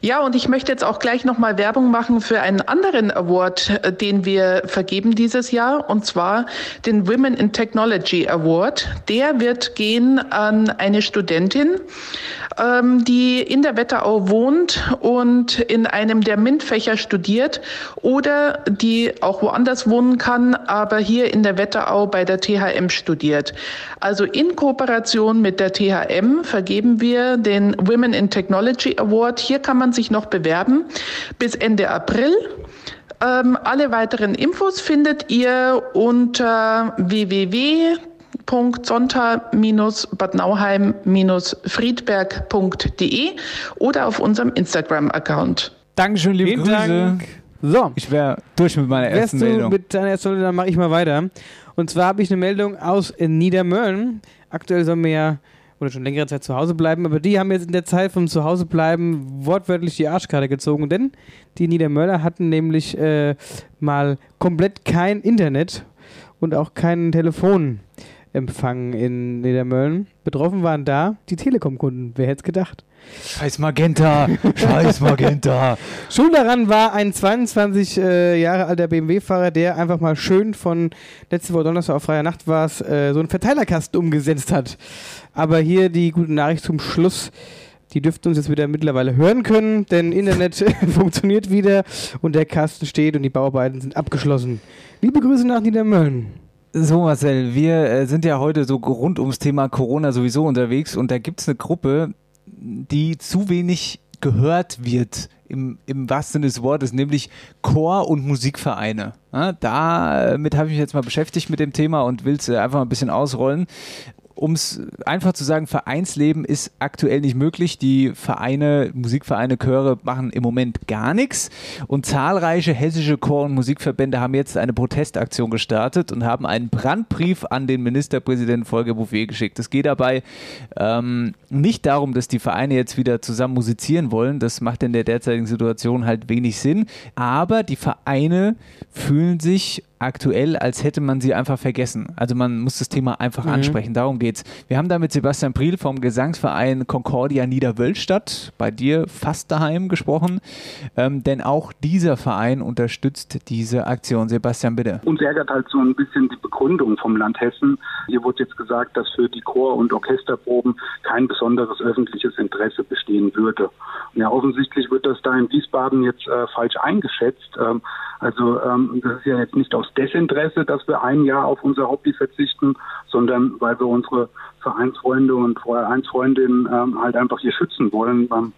Ja, und ich möchte jetzt auch gleich nochmal Werbung machen für einen anderen Award, äh, den wir vergeben dieses Jahr, und zwar den Women in Technology Award. Der wird gehen an eine Studentin, ähm, die in der Wetterau wohnt und in einem der MINT-Fächer studiert oder die auch woanders wohnen kann, aber hier in der Wetterau bei der THM studiert. Also in Kooperation mit der THM vergeben wir den Women in Technology Award. Hier kann man sich noch bewerben bis Ende April. Ähm, alle weiteren Infos findet ihr unter www www.sonta-bad-friedberg.de oder auf unserem Instagram-Account. Dankeschön, liebe Vielen Grüße. Dank. So, Ich wäre durch mit meiner wärst ersten du Meldung. mit deiner ersten Meldung, dann mache ich mal weiter. Und zwar habe ich eine Meldung aus Niedermölln. Aktuell sollen wir ja oder schon längere Zeit zu Hause bleiben, aber die haben jetzt in der Zeit vom Zuhausebleiben wortwörtlich die Arschkarte gezogen, denn die Niedermöller hatten nämlich äh, mal komplett kein Internet und auch keinen Telefonempfang in Niedermölln. Betroffen waren da die Telekom-Kunden. Wer hätte es gedacht? Scheiß Magenta, scheiß Magenta. Schuld daran war ein 22 äh, Jahre alter BMW-Fahrer, der einfach mal schön von letzte Woche Donnerstag auf freier Nacht war es, äh, so einen Verteilerkasten umgesetzt hat. Aber hier die gute Nachricht zum Schluss. Die dürften uns jetzt wieder mittlerweile hören können, denn Internet funktioniert wieder und der Kasten steht und die Bauarbeiten sind abgeschlossen. Liebe Grüße nach Niedermölln. So Marcel, wir äh, sind ja heute so rund ums Thema Corona sowieso unterwegs und da gibt es eine Gruppe, die zu wenig gehört wird im, im wahrsten Sinne des Wortes, nämlich Chor- und Musikvereine. Ja, damit habe ich mich jetzt mal beschäftigt mit dem Thema und will es einfach mal ein bisschen ausrollen um es einfach zu sagen, Vereinsleben ist aktuell nicht möglich. Die Vereine, Musikvereine, Chöre machen im Moment gar nichts. Und zahlreiche hessische Chor- und Musikverbände haben jetzt eine Protestaktion gestartet und haben einen Brandbrief an den Ministerpräsidenten Volker Bouffier geschickt. Es geht dabei ähm, nicht darum, dass die Vereine jetzt wieder zusammen musizieren wollen. Das macht in der derzeitigen Situation halt wenig Sinn. Aber die Vereine fühlen sich aktuell, als hätte man sie einfach vergessen. Also man muss das Thema einfach mhm. ansprechen. Darum geht's. Wir haben da mit Sebastian Priel vom Gesangsverein Concordia Niederwölstadt bei dir fast daheim gesprochen. Ähm, denn auch dieser Verein unterstützt diese Aktion. Sebastian, bitte. Uns ärgert halt so ein bisschen die Begründung vom Land Hessen. Hier wurde jetzt gesagt, dass für die Chor- und Orchesterproben kein besonderes öffentliches Interesse bestehen würde. Ja, offensichtlich wird das da in Wiesbaden jetzt äh, falsch eingeschätzt. Ähm, also ähm, das ist ja jetzt nicht aus Desinteresse, dass wir ein Jahr auf unser Hobby verzichten, sondern weil wir unsere Vereinsfreunde und Vereinsfreundinnen ähm, halt einfach hier schützen wollen. Beim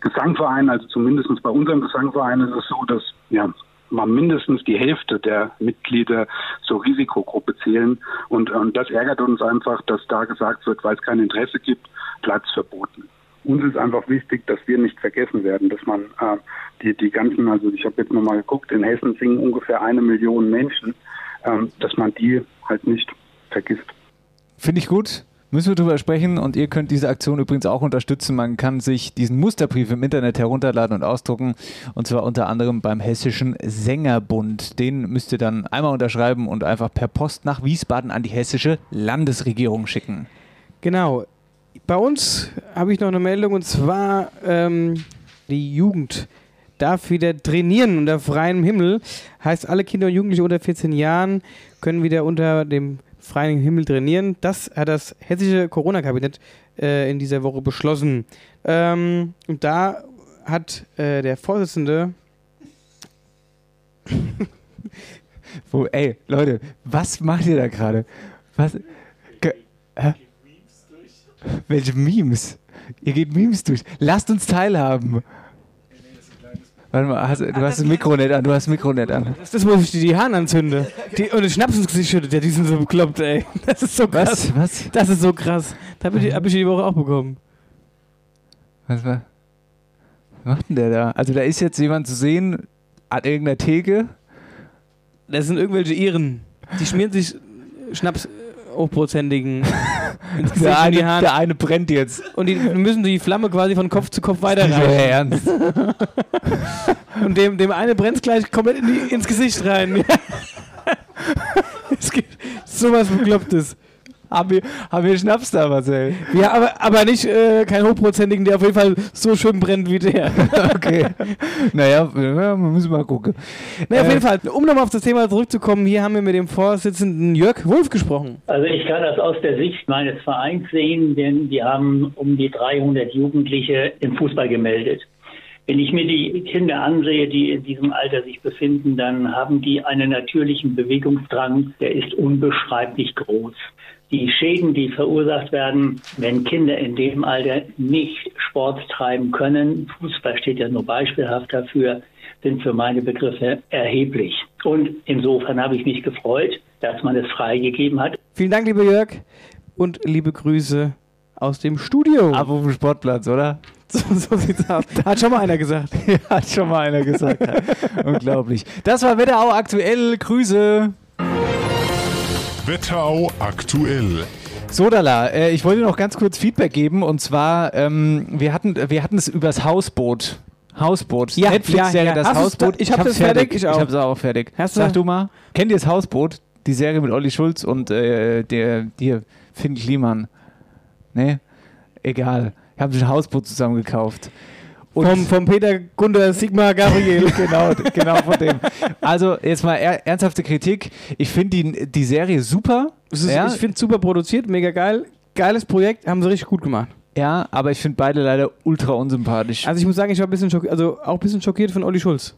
Gesangverein, also zumindest bei unserem Gesangverein ist es so, dass ja mal mindestens die Hälfte der Mitglieder zur Risikogruppe zählen. Und, und das ärgert uns einfach, dass da gesagt wird, weil es kein Interesse gibt, Platz verboten uns ist einfach wichtig, dass wir nicht vergessen werden, dass man äh, die, die ganzen, also ich habe jetzt nochmal geguckt, in Hessen singen ungefähr eine Million Menschen, ähm, dass man die halt nicht vergisst. Finde ich gut. Müssen wir drüber sprechen und ihr könnt diese Aktion übrigens auch unterstützen. Man kann sich diesen Musterbrief im Internet herunterladen und ausdrucken und zwar unter anderem beim Hessischen Sängerbund. Den müsst ihr dann einmal unterschreiben und einfach per Post nach Wiesbaden an die hessische Landesregierung schicken. Genau bei uns habe ich noch eine Meldung und zwar ähm, die Jugend darf wieder trainieren unter freiem Himmel. Heißt, alle Kinder und Jugendliche unter 14 Jahren können wieder unter dem freien Himmel trainieren. Das hat das hessische Corona-Kabinett äh, in dieser Woche beschlossen. Ähm, und da hat äh, der Vorsitzende. Wo, ey, Leute, was macht ihr da gerade? Was? Ge hä? Welche Memes? Ihr geht Memes durch. Lasst uns teilhaben. Warte mal, hast, du hast das Mikro nicht an, du hast das Mikro nicht an. Das ist wo ich die Haaren anzünde. Die, und den Schnaps ins Gesicht schüttet. Ja, die sind so bekloppt, ey. Das ist so krass. Was? Was? Das ist so krass. Das habe ich, hab ich die Woche auch bekommen. Was war? Was macht denn der da? Also da ist jetzt jemand zu sehen an irgendeiner Theke. Das sind irgendwelche Iren. Die schmieren sich Schnaps hochprozentigen. der, eine, der eine brennt jetzt. Und die müssen die Flamme quasi von Kopf zu Kopf weiterreichen. Ernst. Und dem, dem eine brennt es gleich komplett in die, ins Gesicht rein. es gibt sowas Beklopptes. Haben wir, haben wir Schnaps da, Marcel? Ja, aber, aber nicht äh, kein hochprozentigen, der auf jeden Fall so schön brennt wie der. okay. Naja, wir müssen mal gucken. Naja, auf jeden Fall, um nochmal auf das Thema zurückzukommen, hier haben wir mit dem Vorsitzenden Jörg Wolf gesprochen. Also ich kann das aus der Sicht meines Vereins sehen, denn wir haben um die 300 Jugendliche im Fußball gemeldet. Wenn ich mir die Kinder ansehe, die in diesem Alter sich befinden, dann haben die einen natürlichen Bewegungsdrang, der ist unbeschreiblich groß die Schäden, die verursacht werden, wenn Kinder in dem Alter nicht Sport treiben können, Fußball steht ja nur beispielhaft dafür, sind für meine Begriffe erheblich. Und insofern habe ich mich gefreut, dass man es freigegeben hat. Vielen Dank, lieber Jörg, und liebe Grüße aus dem Studio. Ab auf dem Sportplatz, oder? So, so sieht's aus. Hat schon mal einer gesagt. ja, hat schon mal einer gesagt. Unglaublich. Das war Wetterau aktuell. Grüße. Wetterau aktuell. Sodala, äh, ich wollte noch ganz kurz Feedback geben und zwar, ähm, wir, hatten, wir hatten es übers Hausboot. Hausboot. Ja, Netflix-Serie, ja, ja. das Hast Hausboot. Ich habe es fertig. Ich, ich habe es auch fertig. Hast Sag du mal, kennt ihr das Hausboot? Die Serie mit Olli Schulz und äh, der, der Finn Kliman. Ne? Egal. Ich habe ein Hausboot zusammen gekauft. Und vom, vom Peter Gunder Sigmar Gabriel. genau, genau von dem. Also jetzt mal er, ernsthafte Kritik. Ich finde die, die Serie super. Ist, ja. Ich finde es super produziert, mega geil. Geiles Projekt, haben sie richtig gut gemacht. Ja, aber ich finde beide leider ultra unsympathisch. Also ich muss sagen, ich war ein bisschen schockiert, also auch ein bisschen schockiert von Olli Schulz.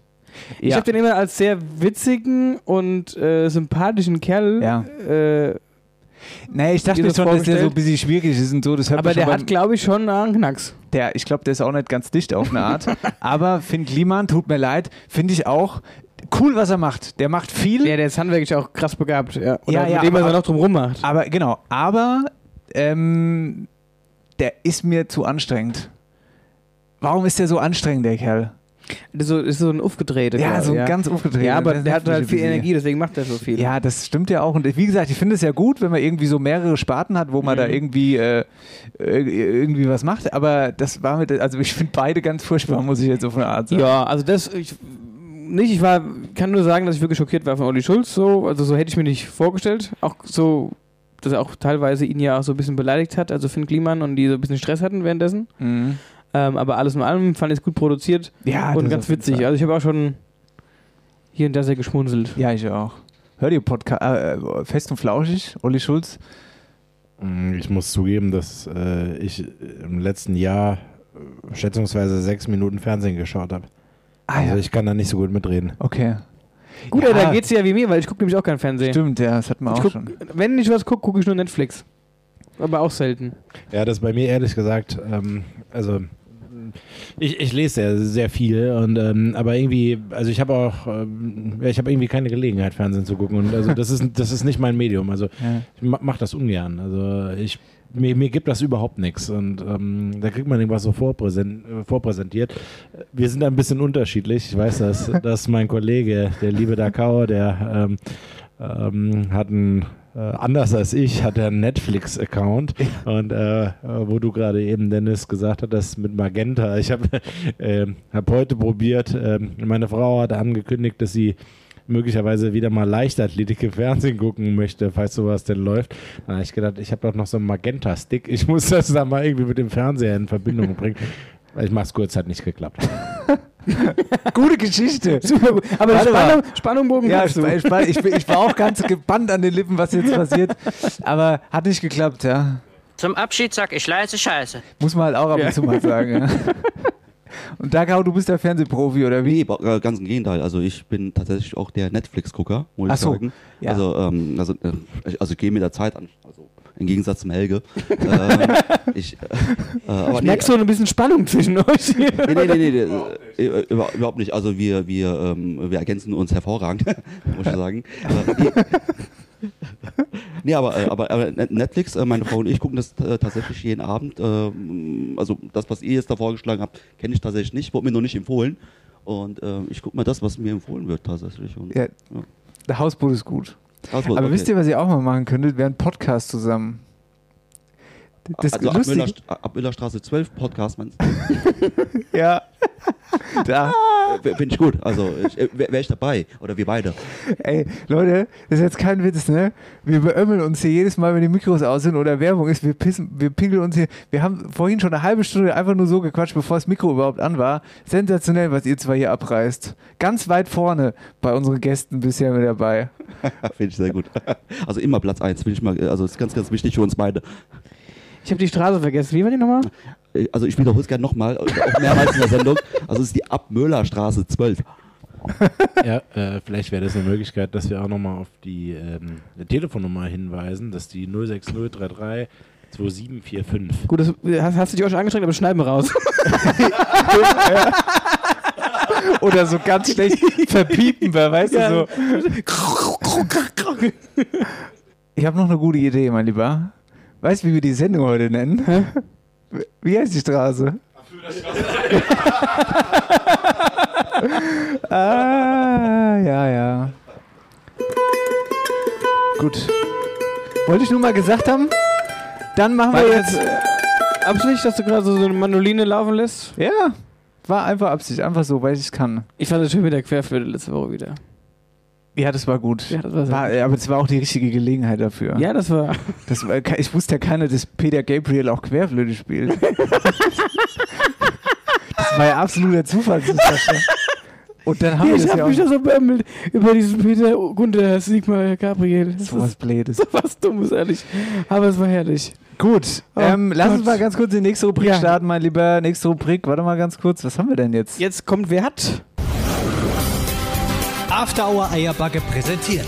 Ja. Ich habe den immer als sehr witzigen und äh, sympathischen Kerl ja. äh, Nee, ich dachte mir das schon, dass der so ein bisschen schwierig ist und so. Das hört Aber der hat, glaube ich, schon einen Knacks. der, ich glaube, der ist auch nicht ganz dicht auf eine Art. Aber Finn Kliman, tut mir leid, finde ich auch cool, was er macht. Der macht viel. Ja, der ist handwerklich auch krass begabt. Ja, Oder Ja, mit ja, dem, was er noch drum rum macht. Aber genau, aber ähm, der ist mir zu anstrengend. Warum ist der so anstrengend, der Kerl? Das ist so, ist so ein aufgedrehter. Ja, so ein ganz aufgedrehter. Ja, aber der hat halt viel. Energie, deswegen macht er so viel. Ja, das stimmt ja auch. Und wie gesagt, ich finde es ja gut, wenn man irgendwie so mehrere Sparten hat, wo man da irgendwie, äh, äh, irgendwie was macht. Aber das war mit, also ich finde beide ganz furchtbar, muss ich jetzt auf eine Art sagen. Ja, also das, ich, nicht, ich war, kann nur sagen, dass ich wirklich schockiert war von Olli Schulz, so, also so hätte ich mir nicht vorgestellt, auch so, dass er auch teilweise ihn ja auch so ein bisschen beleidigt hat, also Finn Kliman und die so ein bisschen Stress hatten währenddessen, Mhm. Ähm, aber alles in allem fand ich es gut produziert Ja, und das ganz witzig, also ich habe auch schon hier und da sehr geschmunzelt. Ja, ich auch. Hört ihr Podcast, äh, Fest und Flauschig, Olli Schulz? Mm, Ich muss zugeben, dass äh, ich im letzten Jahr äh, schätzungsweise sechs Minuten Fernsehen geschaut habe. Ah, Also ja. ich kann da nicht so gut mitreden. Okay. Gut, Ja. da geht's ja wie mir, weil ich gucke nämlich auch kein Fernsehen. Stimmt, ja, das hatten wir Ich auch guck, schon. wenn ich was gucke, gucke ich nur Netflix. Aber auch selten. Ja, das ist bei mir ehrlich gesagt, ähm, also ich, ich lese sehr, sehr viel und ähm, aber irgendwie, also ich habe auch, ähm, ich habe irgendwie keine Gelegenheit, Fernsehen zu gucken und also das ist, das ist nicht mein Medium. Also Ja. ich ma- mach das ungern. Also ich mir, mir gibt das überhaupt nichts und ähm, da kriegt man irgendwas so vorpräsent, vorpräsentiert. Wir sind ein bisschen unterschiedlich. Ich weiß, dass, dass mein Kollege, der liebe Dakau, der ähm, ähm, hat einen äh, anders als ich hat er einen Netflix-Account und äh, wo du gerade eben Dennis gesagt hast, mit Magenta. Ich habe äh, hab heute probiert. ähm, meine Frau hat angekündigt, dass sie möglicherweise wieder mal Leichtathletik im Fernsehen gucken möchte, falls sowas denn läuft. Da habe ich gedacht, ich habe doch noch so einen Magenta-Stick. Ich muss das da mal irgendwie mit dem Fernseher in Verbindung bringen. Ich mach's kurz, hat nicht geklappt. Gute Geschichte. Super gut. Aber Warte mal. Spannung, Spannung Bogen Ja, du. ich, ich, war auch ganz gebannt an den Lippen, was jetzt passiert. Aber hat nicht geklappt, ja. Zum Abschied sag ich leise Scheiße. Muss man halt auch ab und Ja. zu mal sagen, ja. Und Dagau, du bist der Fernsehprofi, oder wie? Nee, äh, ganz im Gegenteil. Also ich bin tatsächlich auch der Netflix-Gucker, muss ich so, sagen. ja. Also, ähm, also, äh, ich, also ich gehe mit der Zeit an. Also im Gegensatz zum Helge. ähm, ich, äh, aber Ich merke so ein bisschen Spannung zwischen euch. Nee, nee, nee, nee, nee, äh, äh, über- überhaupt nicht. Also wir, wir, ähm, wir ergänzen uns hervorragend, muss ich sagen. Äh, nee. aber, äh, aber, aber Net- Netflix, äh, meine Frau und ich gucken das äh, tatsächlich jeden Abend. ähm, also das, was ihr jetzt da vorgeschlagen habt, kenne ich tatsächlich nicht, wurde mir noch nicht empfohlen. Und ähm, ich gucke mal das, was mir empfohlen wird tatsächlich. Und, Ja, der Hausboot ist gut. Aber okay. wisst ihr, was ihr auch mal machen könntet? Wäre ein Podcast zusammen. Das also ab, Müller, ab Müllerstraße 12 Podcast, meinst Ja. da. Finde ich gut. Also äh, wäre wär ich dabei. Oder wir beide. Ey, Leute, das ist jetzt kein Witz, ne? Wir beömmeln uns hier jedes Mal, wenn die Mikros aus sind oder Werbung ist. Wir pissen, wir pinkeln uns hier. Wir haben vorhin schon eine halbe Stunde einfach nur so gequatscht, bevor das Mikro überhaupt an war. Sensationell, was ihr zwei hier abreißt. Ganz weit vorne bei unseren Gästen bisher mit dabei. Finde ich sehr gut. Also immer Platz 1, will ich mal, also ist ganz, ganz wichtig für uns beide. Ich habe die Straße vergessen. Wie war die nochmal? Äh, Also ich wiederhole es gerne nochmal, auch mehrmals in der Sendung. Also es ist die Abmöhlerstraße 12. ja, äh, vielleicht wäre das eine Möglichkeit, dass wir auch nochmal auf die ähm, Telefonnummer hinweisen, dass die 06033 2745. Gut, das, hast, hast du dich auch schon angestrengt, aber schneiden wir raus. Oder so ganz schlecht verpiepen wir, weißt Ja. du so. Ich habe noch eine gute Idee, mein Lieber. Weißt du, wie wir die Sendung heute nennen? Wie heißt die Straße? ah, ja, ja. Gut. Wollte ich nur mal gesagt haben. Dann machen War wir jetzt äh, Absicht, dass du gerade so eine Mandoline laufen lässt? Ja, war einfach Absicht, einfach so, weil ich es kann. Ich fand das schön mit der Querflöte letzte Woche wieder. Ja, das war gut. Ja, das war war, aber es war auch die richtige Gelegenheit dafür. Ja, das war. Das war, ich wusste ja keiner, dass Peter Gabriel auch Querflöte spielt. das war ja absoluter Zufall. Und dann haben wir ich das hab ja mich da so beömmelt über diesen Peter Gunther Sigmar Gabriel. Das so was Blödes. so was Dummes, ehrlich. Aber es war herrlich. Gut, Oh ähm, lass uns mal ganz kurz die nächste Rubrik Ja. starten, mein Lieber. Nächste Rubrik, warte mal ganz kurz. Was haben wir denn jetzt? Jetzt kommt Wer hat? After Hour Eierbacke präsentiert.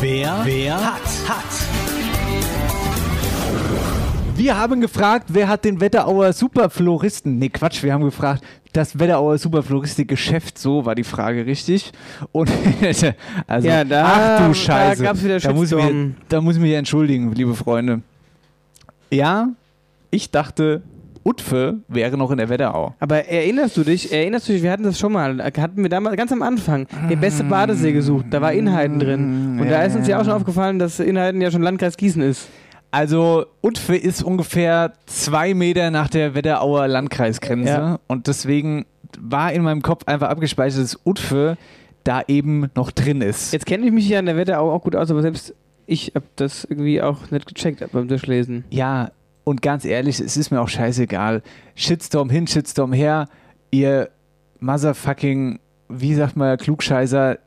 Wer, wer hat, hat. Wir haben gefragt, wer hat den Wetterauer Superfloristen? Nee, Quatsch, wir haben gefragt, das Wetterauer Superfloristik-Geschäft, so war die Frage richtig. Und also, Ja, da- ach da du Scheiße. gab's wieder da, muss ich mich, da muss ich mich entschuldigen, liebe Freunde. Ja, ich dachte, Utfe wäre noch in der Wetterau. Aber erinnerst du dich, erinnerst du dich, wir hatten das schon mal, hatten wir damals ganz am Anfang den beste Badesee gesucht, da war Inheiten drin. Und da ist uns ja auch schon aufgefallen, dass Inheiten ja schon Landkreis Gießen ist. Also Utfe ist ungefähr zwei Meter nach der Wetterauer Landkreisgrenze Ja. und deswegen war in meinem Kopf einfach abgespeichert, dass Utfe da eben noch drin ist. Jetzt kenne ich mich ja in der Wetterau auch gut aus, aber selbst ich habe das irgendwie auch nicht gecheckt beim Durchlesen. Ja, und ganz ehrlich, es ist mir auch scheißegal. Shitstorm hin, Shitstorm her, ihr motherfucking, wie sagt man, Klugscheißer,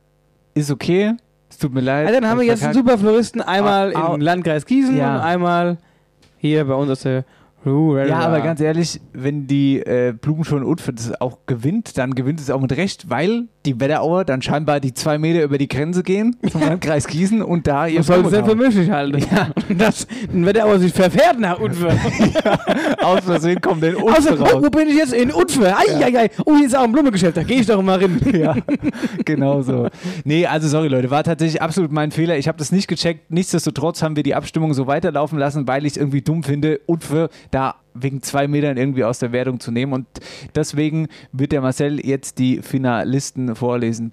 ist okay. Es tut mir leid. Also dann haben wir jetzt einen. Superfloristen einmal Au, au. im Landkreis Gießen Ja. und einmal hier bei uns aus der Rural. Ja, aber ganz ehrlich, wenn die äh, Blumenschon Utfe das auch gewinnt, dann gewinnt es auch mit Recht, weil die Wetterauer dann scheinbar die zwei Meter über die Grenze gehen zum Landkreis Gießen und da ihr Was soll es denn für möglich halten? Ja. Das, ein Wetterauer sich verfährt nach Utfe. haben. Aus Versehen kommt den Außer, Utfe oh, raus. wo bin ich jetzt? In Utfe. Eieiei. Oh, hier ist auch ein Blumengeschäft. Da gehe ich doch mal rein. Ja, genau so. Nee, also sorry Leute, war tatsächlich absolut mein Fehler. Ich habe das nicht gecheckt. Nichtsdestotrotz haben wir die Abstimmung so weiterlaufen lassen, weil ich es irgendwie dumm finde, Utfe da wegen zwei Metern irgendwie aus der Wertung zu nehmen. Und deswegen wird der Marcel jetzt die Finalisten vorlesen.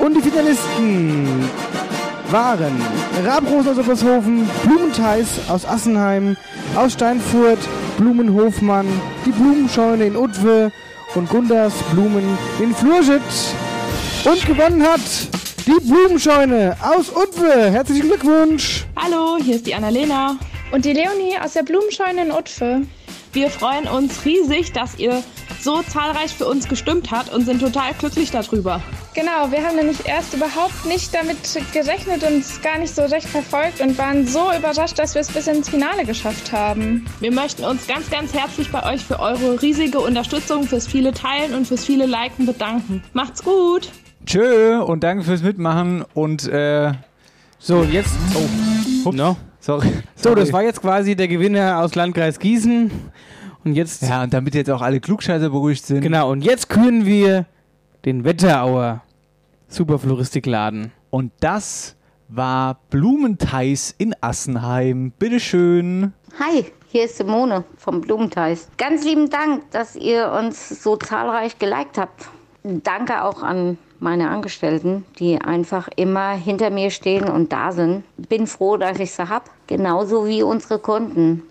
Und die Finalisten waren Rabrosen aus Oppershofen, Blumentheis aus Assenheim, aus Steinfurt, Blumenhofmann, die Blumenscheune in Utwe und Gunders Blumen in Flurschütt. Und gewonnen hat die Blumenscheune aus Utwe. Herzlichen Glückwunsch! Hallo, hier ist die Annalena. Und die Leonie aus der Blumenscheune in Utfe. Wir freuen uns riesig, dass ihr so zahlreich für uns gestimmt habt und sind total glücklich darüber. Genau, wir haben nämlich erst überhaupt nicht damit gerechnet und es gar nicht so recht verfolgt und waren so überrascht, dass wir es bis ins Finale geschafft haben. Wir möchten uns ganz, ganz herzlich bei euch für eure riesige Unterstützung, fürs viele Teilen und fürs viele Liken bedanken. Macht's gut! Tschö und danke fürs Mitmachen und äh, So, jetzt. Oh, no. sorry. So, das war jetzt quasi der Gewinner aus Landkreis Gießen. Und jetzt. Ja, und damit jetzt auch alle Klugscheißer beruhigt sind. Genau, und jetzt küren wir den Wetterauer Superfloristikladen. Und das war Blumentheis in Assenheim. Bitteschön. Hi, hier ist Simone vom Blumentheis. Ganz lieben Dank, dass ihr uns so zahlreich geliked habt. Danke auch an meine Angestellten, die einfach immer hinter mir stehen und da sind. Bin froh, dass ich sie hab. Genauso wie unsere Kunden,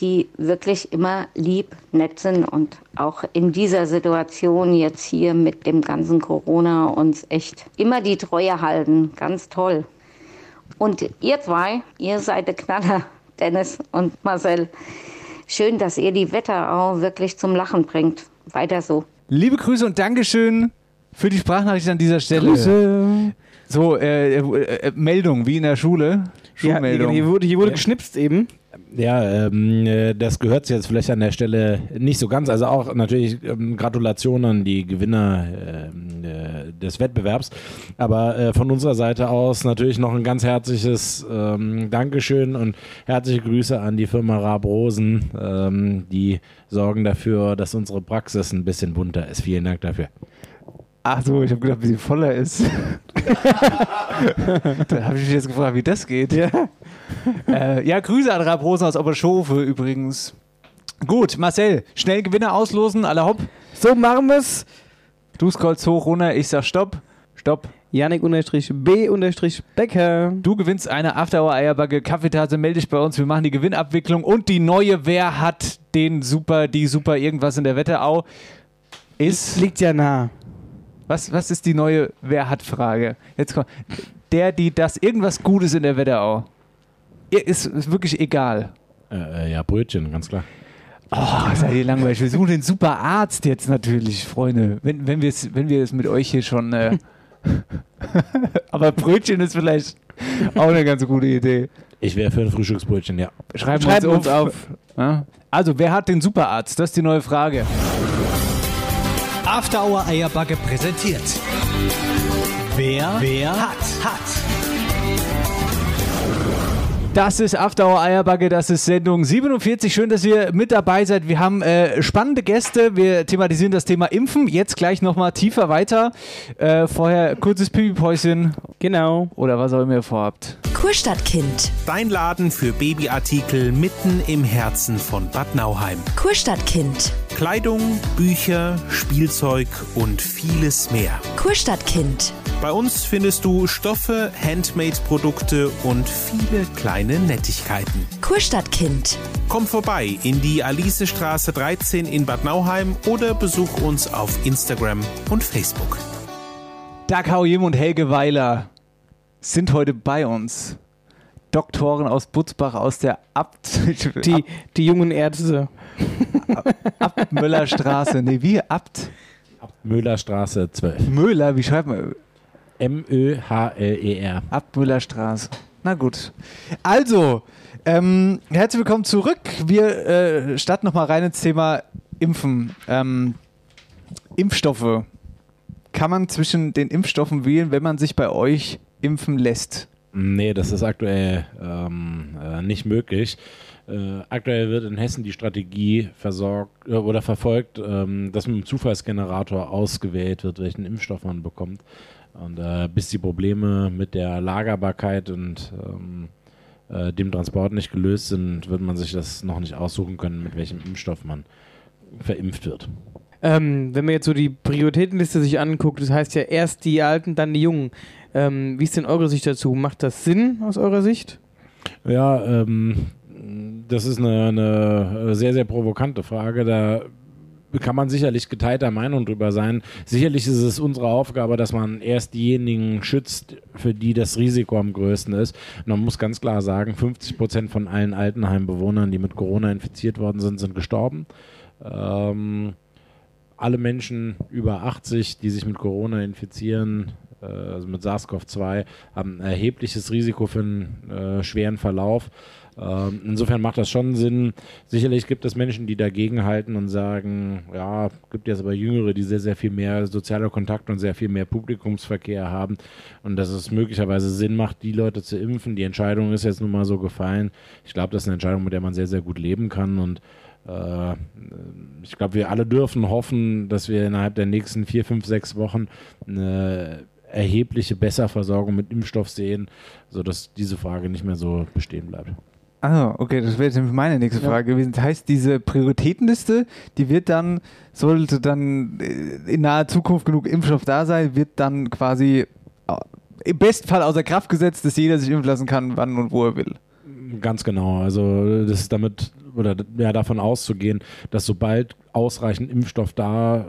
die wirklich immer lieb, nett sind und auch in dieser Situation jetzt hier mit dem ganzen Corona uns echt immer die Treue halten. Ganz toll. Und ihr zwei, ihr seid der Knaller, Dennis und Marcel. Schön, dass ihr die Wetterau wirklich zum Lachen bringt. Weiter so. Liebe Grüße und Dankeschön für die Sprachnachricht an dieser Stelle. Grüße. So, äh, äh, äh, Meldung, wie in der Schule. Ja, Schulmeldung. hier wurde, hier wurde geschnipst eben. Ja, ähm, äh, das gehört jetzt vielleicht an der Stelle nicht so ganz. Also auch natürlich ähm, Gratulation an die Gewinner ähm, äh, des Wettbewerbs. Aber äh, von unserer Seite aus natürlich noch ein ganz herzliches ähm, Dankeschön und herzliche Grüße an die Firma Rabrosen. Ähm, die sorgen dafür, dass unsere Praxis ein bisschen bunter ist. Vielen Dank dafür. Ach so, ich habe gedacht, wie sie voller ist. da habe ich mich jetzt gefragt, wie das geht. Ja, äh, ja Grüße an Rabrosen aus Oberschofe übrigens. Gut, Marcel, schnell Gewinner auslosen, alle hopp. So machen wir's. Du scrollst hoch, runter, ich sag Stopp. Stopp. Janik B Becker. Du gewinnst eine Afterhour Eierbacke Kaffeetasse, melde dich bei uns, wir machen die Gewinnabwicklung und die neue Wer hat den super, die super irgendwas in der Wetterau ist. Liegt ja nah. Was, was ist die neue Wer hat Frage? Jetzt kommt der, die das irgendwas Gutes in der Wetterau. Ist, ist wirklich egal. Äh, äh, ja, Brötchen, ganz klar. Oh, seid ihr langweilig. Wir suchen den super Arzt jetzt natürlich, Freunde. Wenn, wenn wir es wenn wir es mit euch hier schon. Äh Aber Brötchen ist vielleicht auch eine ganz gute Idee. Ich wäre für ein Frühstücksbrötchen, ja. Schreiben, Schreiben wir uns auf. Ja? Also, wer hat den Superarzt? Das ist die neue Frage. After Hour Eierbacke präsentiert. Wer, wer hat, hat. Das ist After Hour Eierbacke, das ist Sendung 47. Schön, dass ihr mit dabei seid. Wir haben äh, spannende Gäste. Wir thematisieren das Thema Impfen. Jetzt gleich nochmal tiefer weiter. Äh, vorher kurzes Pipi-Päuschen. Genau. Oder was auch immer ihr vorhabt. Kurstadtkind. Dein Laden für Babyartikel mitten im Herzen von Bad Nauheim. Kurstadtkind. Kleidung, Bücher, Spielzeug und vieles mehr. Kurstadtkind. Bei uns findest du Stoffe, Handmade-Produkte und viele kleine Nettigkeiten. Kurstadtkind. Komm vorbei in die Alicestraße 13 in Bad Nauheim oder besuch uns auf Instagram und Facebook. Dag Haujim und Helge Weiler sind heute bei uns. Doktoren aus Butzbach aus der Abt... Die, die jungen Ärzte. Abtmöllerstraße. Nee, wie? Abt... Müllerstraße 12. Möhler, wie schreibt man? M-Ö-H-L-E-R. Abtmüllerstraße. Na gut. Also, ähm, herzlich willkommen zurück. Wir äh, starten nochmal rein ins Thema Impfen. Ähm, Impfstoffe. Kann man zwischen den Impfstoffen wählen, wenn man sich bei euch impfen lässt? Nee, das ist aktuell ähm, äh, nicht möglich. Äh, aktuell wird in Hessen die Strategie versorgt äh, oder verfolgt, ähm, dass mit dem Zufallsgenerator ausgewählt wird, welchen Impfstoff man bekommt. Und äh, bis die Probleme mit der Lagerbarkeit und ähm, äh, dem Transport nicht gelöst sind, wird man sich das noch nicht aussuchen können, mit welchem Impfstoff man verimpft wird. Ähm, wenn man jetzt so die Prioritätenliste sich anguckt, das heißt ja erst die Alten, dann die Jungen. Ähm, wie ist denn eure Sicht dazu? Macht das Sinn aus eurer Sicht? Ja, ähm, das ist eine, eine sehr, sehr provokante Frage. Da kann man sicherlich geteilter Meinung drüber sein. Sicherlich ist es unsere Aufgabe, dass man erst diejenigen schützt, für die das Risiko am größten ist. Und man muss ganz klar sagen, 50 Prozent von allen Altenheimbewohnern, die mit Corona infiziert worden sind, sind gestorben. Ähm, alle Menschen über 80, die sich mit Corona infizieren, äh, also mit SARS-CoV-2, haben ein erhebliches Risiko für einen äh, schweren Verlauf. Ähm, insofern macht das schon Sinn. Sicherlich gibt es Menschen, die dagegen halten und sagen, ja, gibt jetzt aber Jüngere, die sehr, sehr viel mehr sozialer Kontakt und sehr viel mehr Publikumsverkehr haben und dass es möglicherweise Sinn macht, die Leute zu impfen. Die Entscheidung ist jetzt nun mal so gefallen. Ich glaube, das ist eine Entscheidung, mit der man sehr, sehr gut leben kann und äh, ich glaube, wir alle dürfen hoffen, dass wir innerhalb der nächsten vier, fünf, sechs Wochen eine erhebliche Besserversorgung mit Impfstoff sehen, sodass diese Frage nicht mehr so bestehen bleibt. Ah, okay, das wäre jetzt nämlich meine nächste Frage gewesen. Das heißt, diese Prioritätenliste, die wird dann, sollte dann äh, in naher Zukunft genug Impfstoff da sein, wird dann quasi äh, im besten Fall außer Kraft gesetzt, dass jeder sich impfen lassen kann, wann und wo er will. Ganz genau. Also das ist damit oder ja, davon auszugehen, dass sobald ausreichend Impfstoff da äh,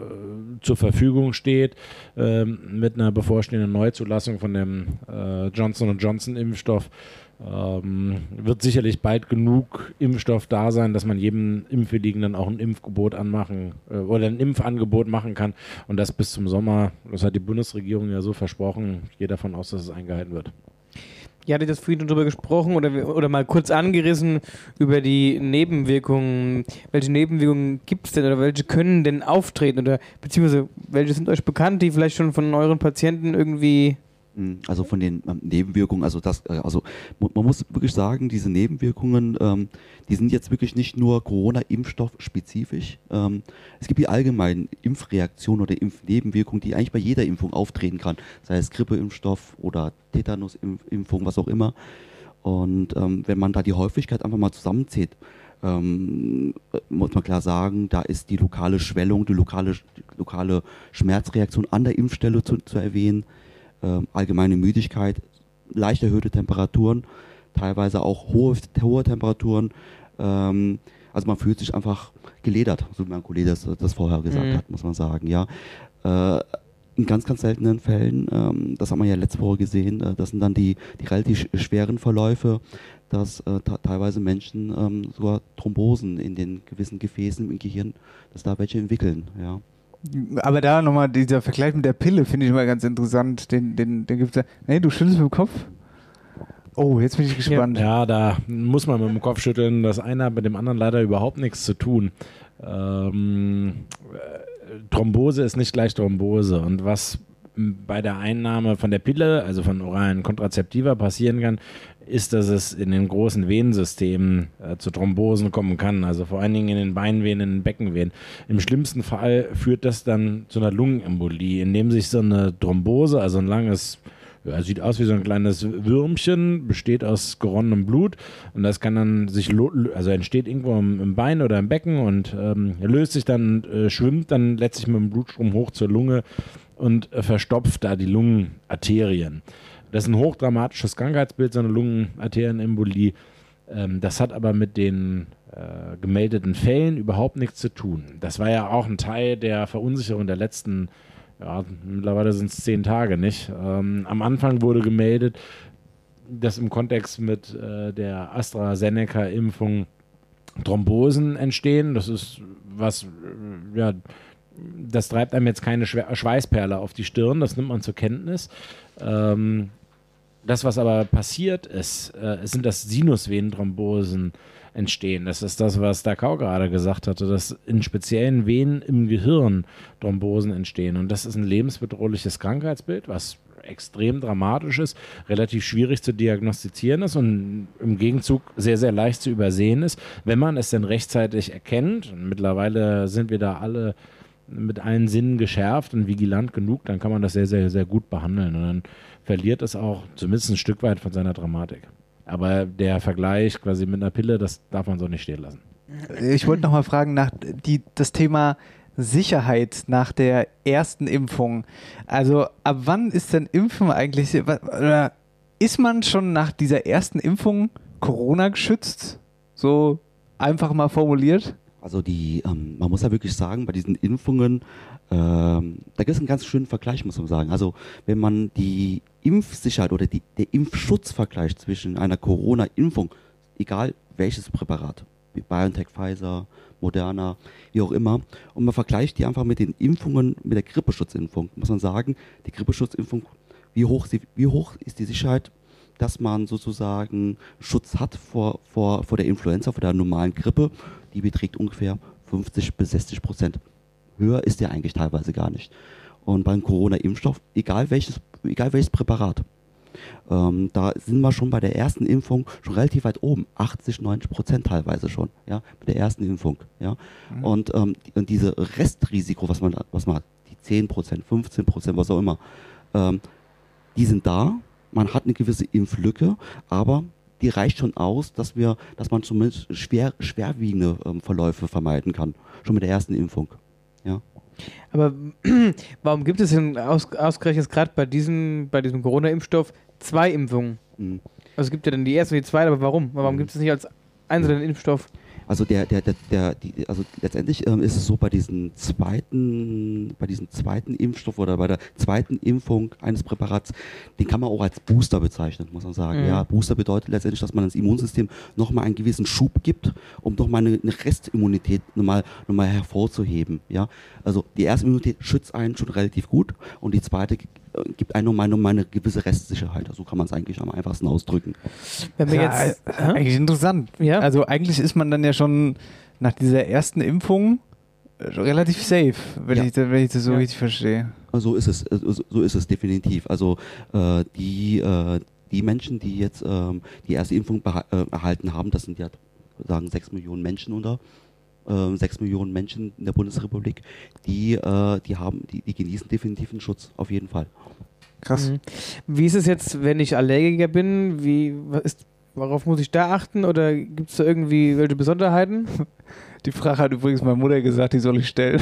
zur Verfügung steht, ähm, mit einer bevorstehenden Neuzulassung von dem äh, Johnson Johnson Impfstoff, ähm, wird sicherlich bald genug Impfstoff da sein, dass man jedem Impfwilligen dann auch ein Impfgebot anmachen äh, oder ein Impfangebot machen kann und das bis zum Sommer. Das hat die Bundesregierung ja so versprochen. Ich gehe davon aus, dass es eingehalten wird. Ihr hattet das vorhin schon drüber gesprochen oder, oder mal kurz angerissen über die Nebenwirkungen. Welche Nebenwirkungen gibt es denn oder welche können denn auftreten oder beziehungsweise welche sind euch bekannt, die vielleicht schon von euren Patienten irgendwie also von den ähm, Nebenwirkungen, also das, äh, also man muss wirklich sagen, diese Nebenwirkungen, ähm, die sind jetzt wirklich nicht nur Corona-Impfstoff spezifisch. Ähm, es gibt die allgemeinen Impfreaktionen oder Impfnebenwirkungen, die eigentlich bei jeder Impfung auftreten kann, sei es Grippeimpfstoff oder Tetanusimpfung, was auch immer. Und ähm, wenn man da die Häufigkeit einfach mal zusammenzählt, ähm, muss man klar sagen, da ist die lokale Schwellung, die lokale, die lokale Schmerzreaktion an der Impfstelle zu, zu erwähnen äh, allgemeine Müdigkeit, leicht erhöhte Temperaturen, teilweise auch hohe, hohe Temperaturen. Ähm, also man fühlt sich einfach geledert, so wie mein Kollege das, das vorher gesagt Mhm. hat, muss man sagen. Ja. Äh, in ganz, ganz seltenen Fällen, ähm, das haben wir ja letzte Woche gesehen, äh, das sind dann die, die relativ sch- schweren Verläufe, dass äh, teilweise Menschen ähm, sogar Thrombosen in den gewissen Gefäßen im Gehirn, dass da welche entwickeln. Ja. Aber da nochmal dieser Vergleich mit der Pille finde ich immer ganz interessant. Den, den, den gibt es ja. Nee, du schüttelst mit dem Kopf? Oh, jetzt bin ich gespannt. Ja, da muss man mit dem Kopf schütteln. Das eine hat mit dem anderen leider überhaupt nichts zu tun. Ähm, äh, Thrombose ist nicht gleich Thrombose. Und was bei der Einnahme von der Pille, also von oralen Kontrazeptiva, passieren kann, ist, dass es in den großen Venensystemen äh, zu Thrombosen kommen kann. Also vor allen Dingen in den Beinvenen, in den Beckenvenen. Im schlimmsten Fall führt das dann zu einer Lungenembolie, indem sich so eine Thrombose, also ein langes ja, sieht aus wie so ein kleines Würmchen, besteht aus geronnenem Blut und das kann dann sich, also entsteht irgendwo im, im Bein oder im Becken und ähm, löst sich dann, äh, schwimmt dann letztlich mit dem Blutstrom hoch zur Lunge und äh, verstopft da die Lungenarterien. Das ist ein hochdramatisches Krankheitsbild, so eine Lungenarterienembolie. Ähm, das hat aber mit den äh, gemeldeten Fällen überhaupt nichts zu tun. Das war ja auch ein Teil der Verunsicherung der letzten ja, mittlerweile sind es zehn Tage, nicht? Ähm, am Anfang wurde gemeldet, dass im Kontext mit äh, der AstraZeneca-Impfung Thrombosen entstehen. Das ist was, äh, ja, das treibt einem jetzt keine Schwe Schweißperle auf die Stirn, das nimmt man zur Kenntnis. Ähm, das, was aber passiert ist, äh, sind, dass Sinusvenenthrombosen entstehen. Das ist das, was Dakau gerade gesagt hatte, dass in speziellen Venen im Gehirn Thrombosen entstehen. Und das ist ein lebensbedrohliches Krankheitsbild, was extrem dramatisch ist, relativ schwierig zu diagnostizieren ist und im Gegenzug sehr, sehr leicht zu übersehen ist, wenn man es denn rechtzeitig erkennt. Und mittlerweile sind wir da alle mit allen Sinnen geschärft und vigilant genug, dann kann man das sehr, sehr, sehr gut behandeln. Und dann verliert es auch zumindest ein Stück weit von seiner Dramatik. Aber der Vergleich quasi mit einer Pille, das darf man so nicht stehen lassen. Ich wollte noch mal fragen nach die, das Thema Sicherheit nach der ersten Impfung. Also ab wann ist denn Impfen eigentlich, oder ist man schon nach dieser ersten Impfung Corona geschützt? So einfach mal formuliert? Also die, ähm, man muss ja wirklich sagen, bei diesen Impfungen, ähm, da gibt es einen ganz schönen Vergleich, muss man sagen. Also wenn man die Impfsicherheit oder die, der Impfschutzvergleich zwischen einer Corona-Impfung, egal welches Präparat, wie BioNTech, Pfizer, Moderna, wie auch immer, und man vergleicht die einfach mit den Impfungen, mit der Grippeschutzimpfung, muss man sagen, die Grippeschutzimpfung, wie hoch, sie, wie hoch ist die Sicherheit, dass man sozusagen Schutz hat vor, vor, vor der Influenza, vor der normalen Grippe, die beträgt ungefähr 50 bis 60 Prozent. Höher ist der eigentlich teilweise gar nicht. Und beim Corona-Impfstoff, egal welches, egal welches Präparat, ähm, da sind wir schon bei der ersten Impfung schon relativ weit oben, 80, 90 Prozent teilweise schon, ja, mit der ersten Impfung, ja. Mhm. Und, ähm, und diese Restrisiko, was man, was man hat, die 10 Prozent, 15 Prozent, was auch immer, ähm, die sind da. Man hat eine gewisse Impflücke, aber die reicht schon aus, dass wir, dass man zumindest schwer, schwerwiegende ähm, Verläufe vermeiden kann, schon mit der ersten Impfung, ja. Aber warum gibt es denn aus, ausgerechnet gerade bei diesem, bei diesem Corona-Impfstoff zwei Impfungen? Mhm. Also es gibt ja dann die erste und die zweite, aber warum? Warum gibt es nicht als einzelnen Impfstoff? Also der, der, der, der die, also letztendlich ähm, ist es so bei diesem zweiten, bei diesem zweiten Impfstoff oder bei der zweiten Impfung eines Präparats, den kann man auch als Booster bezeichnen, muss man sagen. Mhm. Ja, Booster bedeutet letztendlich, dass man das Immunsystem nochmal einen gewissen Schub gibt, um nochmal eine, eine Restimmunität nochmal, nochmal hervorzuheben. Ja, also die erste Immunität schützt einen schon relativ gut und die zweite gibt einem nochmal, nochmal eine gewisse Restsicherheit. So kann man es eigentlich am einfachsten ausdrücken. Wenn wir Ja, jetzt, äh, eigentlich interessant. Ja. Also eigentlich ist man dann ja schon nach dieser ersten Impfung äh, relativ safe, wenn, Ja. ich, wenn ich das so Ja. richtig verstehe. So ist es, äh, so ist es definitiv. Also äh, die, äh, die Menschen, die jetzt ähm, die erste Impfung beha- äh, erhalten haben, das sind ja sagen sechs Millionen Menschen oder äh, sechs Millionen Menschen in der Bundesrepublik, die, äh, die haben, die, die genießen definitiv einen Schutz, auf jeden Fall. Krass. Mhm. Wie ist es jetzt, wenn ich Allergiker bin? Wie, was ist, worauf muss ich da achten? Oder gibt es da irgendwie welche Besonderheiten? Die Frage hat übrigens meine Mutter gesagt, die soll ich stellen.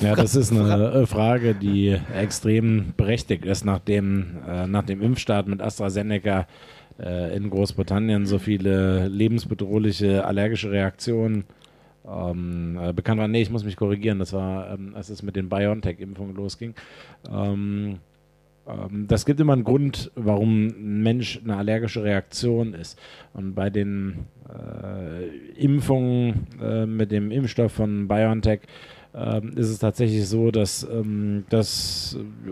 Ja, das ist eine Frage, die extrem berechtigt ist, nachdem äh, nach dem Impfstart mit AstraZeneca äh, in Großbritannien so viele lebensbedrohliche allergische Reaktionen ähm, äh, bekannt waren. Nee, ich muss mich korrigieren, das war, ähm, als es mit den BioNTech-Impfungen losging. Ähm, das gibt immer einen Grund, warum ein Mensch eine allergische Reaktion ist. Und bei den äh, Impfungen äh, mit dem Impfstoff von BioNTech ähm, ist es tatsächlich so, dass ähm,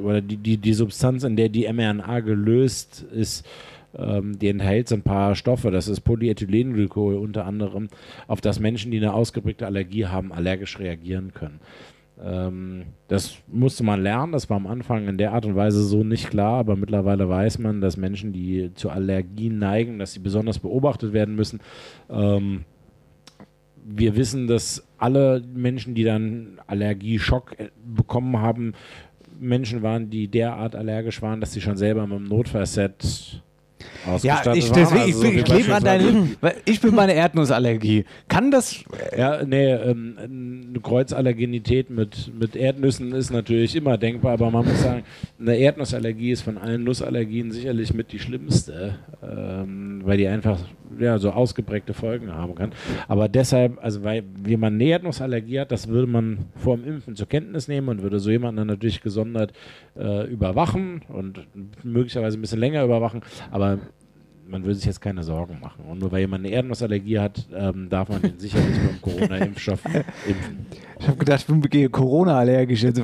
oder die, die, die Substanz, in der die mRNA gelöst ist, ähm, die enthält so ein paar Stoffe, das ist Polyethylenglykol unter anderem, auf das Menschen, die eine ausgeprägte Allergie haben, allergisch reagieren können. Ähm, das musste man lernen, das war am Anfang in der Art und Weise so nicht klar, aber mittlerweile weiß man, dass Menschen, die zu Allergien neigen, dass sie besonders beobachtet werden müssen. Ähm, wir wissen, dass alle Menschen, die dann Allergieschock äh, bekommen haben, Menschen waren, die derart allergisch waren, dass sie schon selber mit dem Notfallset Ja, ich, deswegen, Also ich, ich klebe an deinen ich bin meine Erdnussallergie. Kann das Ja, nee, ähm, eine Kreuzallergenität mit, mit Erdnüssen ist natürlich immer denkbar, aber man muss sagen, eine Erdnussallergie ist von allen Nussallergien sicherlich mit die schlimmste, ähm, weil die einfach ja, so ausgeprägte Folgen haben kann. Aber deshalb, also weil wie man eine Erdnussallergie hat, das würde man vor dem Impfen zur Kenntnis nehmen und würde so jemanden dann natürlich gesondert äh, überwachen und möglicherweise ein bisschen länger überwachen, aber man würde sich jetzt keine Sorgen machen. Und nur weil jemand eine Erdnussallergie hat, ähm, darf man den sicherlich mit dem Corona-Impfstoff impfen. Ich habe gedacht, ich bin gegen Corona allergisch jetzt.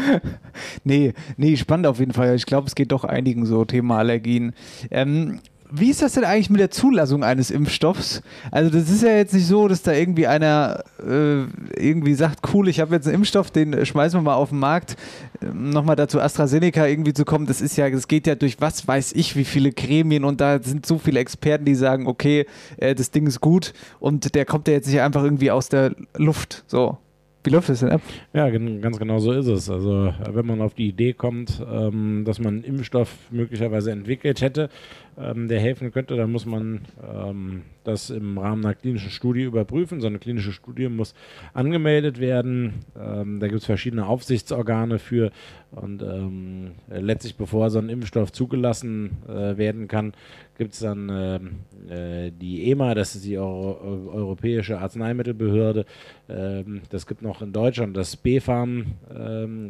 nee, nee, spannend auf jeden Fall. Ich glaube, es geht doch einigen so Thema Allergien. Ähm, wie ist das denn eigentlich mit der Zulassung eines Impfstoffs? Also das ist ja jetzt nicht so, dass da irgendwie einer äh, irgendwie sagt, cool, ich habe jetzt einen Impfstoff, den schmeißen wir mal auf den Markt. Ähm, Nochmal dazu AstraZeneca irgendwie zu kommen, das ist ja, das geht ja durch was weiß ich, wie viele Gremien und da sind so viele Experten, die sagen, okay, äh, das Ding ist gut und der kommt ja jetzt nicht einfach irgendwie aus der Luft. So. Wie läuft das denn ab? Ja, ganz genau so ist es. Also wenn man auf die Idee kommt, ähm, dass man einen Impfstoff möglicherweise entwickelt hätte, ähm, der helfen könnte, dann muss man ähm, das im Rahmen einer klinischen Studie überprüfen. So eine klinische Studie muss angemeldet werden. Ähm, da gibt es verschiedene Aufsichtsorgane für. Und ähm, äh, letztlich, bevor so ein Impfstoff zugelassen äh, werden kann, gibt es dann ähm, äh, die EMA, das ist die Euro Eu- Europäische Arzneimittelbehörde. Ähm, das gibt noch in Deutschland das BfArM,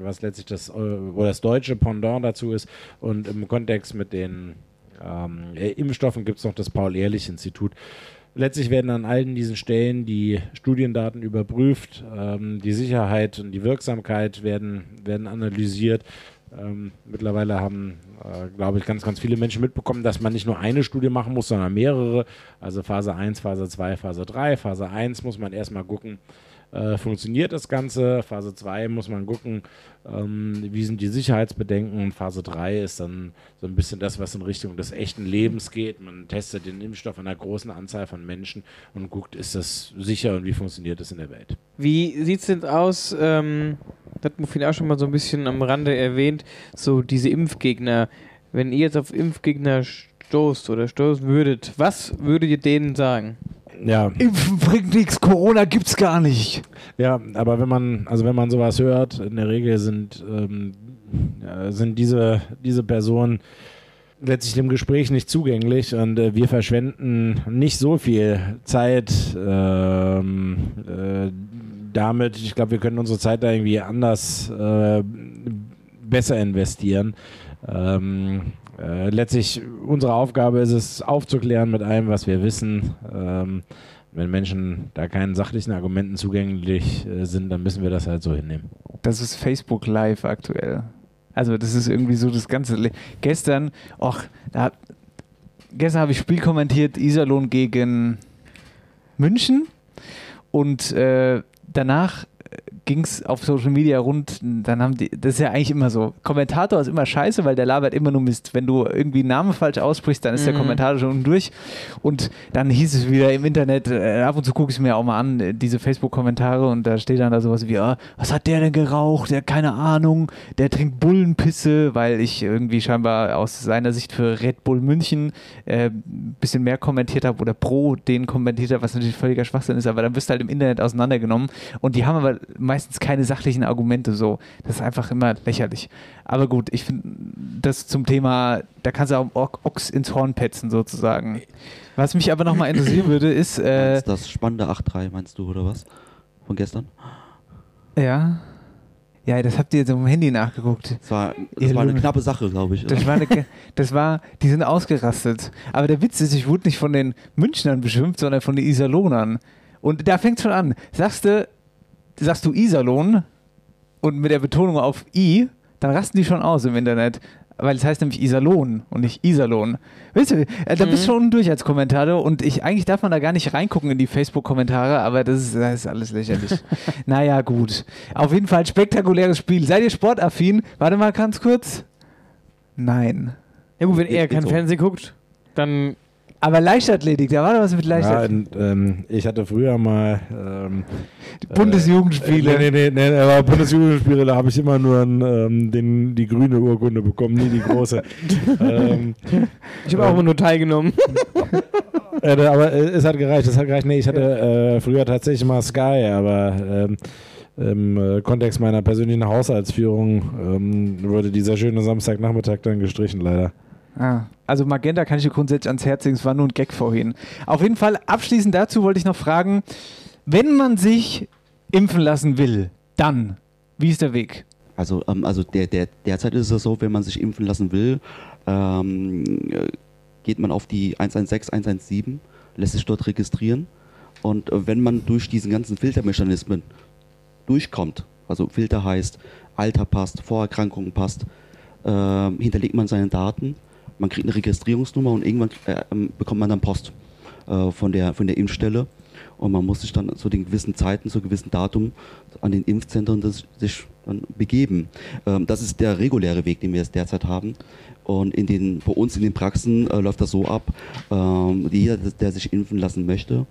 was letztlich das, das deutsche Pendant dazu ist. Und im Kontext mit den ähm, äh, Impfstoffen gibt es noch das Paul-Ehrlich-Institut. Letztlich werden an allen diesen Stellen die Studiendaten überprüft, ähm, die Sicherheit und die Wirksamkeit werden, werden analysiert. Ähm, mittlerweile haben, äh, glaube ich, ganz, ganz viele Menschen mitbekommen, dass man nicht nur eine Studie machen muss, sondern mehrere. Also Phase 1, Phase 2, Phase 3. Phase 1 muss man erstmal gucken, äh, funktioniert das Ganze. Phase 2 muss man gucken, ähm, wie sind die Sicherheitsbedenken. Und Phase 3 ist dann so ein bisschen das, was in Richtung des echten Lebens geht. Man testet den Impfstoff an einer großen Anzahl von Menschen und guckt, ist das sicher und wie funktioniert das in der Welt. Wie sieht es denn aus? Ähm, das hat Muffin auch schon mal so ein bisschen am Rande erwähnt. So diese Impfgegner. Wenn ihr jetzt auf Impfgegner stoßt oder stoßen würdet, was würdet ihr denen sagen? Ja. Impfen bringt nichts, Corona gibt's gar nicht. Ja, aber wenn man, also wenn man sowas hört, in der Regel sind, ähm, ja, sind diese, diese Personen letztlich dem Gespräch nicht zugänglich und äh, wir verschwenden nicht so viel Zeit ähm, äh, damit. Ich glaube, wir können unsere Zeit da irgendwie anders äh, besser investieren. Ähm, äh, letztlich unsere Aufgabe ist es, aufzuklären mit allem, was wir wissen. Ähm, wenn Menschen da keinen sachlichen Argumenten zugänglich äh, sind, dann müssen wir das halt so hinnehmen. Das ist Facebook Live aktuell. Also das ist irgendwie so das ganze. Le gestern, ach, da, gestern habe ich Spiel kommentiert, Iserlohn gegen München und äh, danach ging es auf Social Media rund, dann haben die, das ist ja eigentlich immer so, Kommentator ist immer scheiße, weil der labert immer nur Mist. Wenn du irgendwie einen Namen falsch aussprichst, dann ist der Mhm. Kommentator schon durch. Und dann hieß es wieder im Internet, äh, ab und zu gucke ich es mir auch mal an, äh, diese Facebook-Kommentare und da steht dann da sowas wie, ah, was hat der denn geraucht? Der keine Ahnung, der trinkt Bullenpisse, weil ich irgendwie scheinbar aus seiner Sicht für Red Bull München äh, ein bisschen mehr kommentiert habe oder pro den kommentiert habe, was natürlich völliger Schwachsinn ist, aber dann wirst du halt im Internet auseinandergenommen und die haben aber meistens keine sachlichen Argumente so. Das ist einfach immer lächerlich. Aber gut, ich finde das zum Thema, da kannst du auch Ochs ins Horn petzen sozusagen. Was mich aber nochmal interessieren würde, ist, äh, Meinst das spannende 8-3, meinst du, oder was? Von gestern? ja, ja, das habt ihr jetzt auf dem Handy nachgeguckt. Das war, das war eine knappe Sache, glaube ich. Das war, eine, das war, die sind ausgerastet. Aber der Witz ist, ich wurde nicht von den Münchnern beschimpft, sondern von den Iserlohnern. Und da fängt schon an. Sagst du, sagst du Iserlohn und mit der Betonung auf I, dann rasten die schon aus im Internet. weil es heißt nämlich Iserlohn und nicht Iserlohn. Weißt du, äh, da bist du schon durch als Kommentator und ich, eigentlich darf man da gar nicht reingucken in die Facebook-Kommentare, aber das ist, das ist alles lächerlich. naja, gut. Auf jeden Fall spektakuläres Spiel. Seid ihr sportaffin? Warte mal ganz kurz. Nein. Ja gut, wenn er kein so. Fernsehen guckt, dann... Aber Leichtathletik, da war doch was mit Ja, Leichtathletik. und, ähm, ich hatte früher mal ähm, Bundesjugendspiele. Äh, nee, nee, nee, nee, aber Bundesjugendspiele, da habe ich immer nur ein, ähm, den, die grüne Urkunde bekommen, nie die große. ähm, Ich habe auch immer nur teilgenommen. äh, aber äh, es hat gereicht, es hat gereicht. Nee, ich hatte äh, früher tatsächlich mal Sky, aber ähm, im äh, Kontext meiner persönlichen Haushaltsführung ähm, wurde dieser schöne Samstagnachmittag dann gestrichen, leider. Ah, also Magenta kann ich dir grundsätzlich ans Herz legen, es war nur ein Gag vorhin. Auf jeden Fall, abschließend dazu wollte ich noch fragen, wenn man sich impfen lassen will, dann, wie ist der Weg? Also, ähm, also der, der, derzeit ist es so, wenn man sich impfen lassen will, ähm, äh, geht man auf die 116, 117, lässt sich dort registrieren und äh, wenn man durch diesen ganzen Filtermechanismen durchkommt, also Filter heißt, Alter passt, Vorerkrankungen passt, ähm, hinterlegt man seine Daten, man kriegt eine Registrierungsnummer und irgendwann äh, ähm, bekommt man dann Post äh, von, der, von der Impfstelle und man muss sich dann zu den gewissen Zeiten, zu gewissen Datum an den Impfzentren das, sich dann begeben. Ähm, das ist der reguläre Weg, den wir jetzt derzeit haben. Und in den, bei uns in den Praxen äh, läuft das so ab, ähm, jeder, der sich impfen lassen möchte,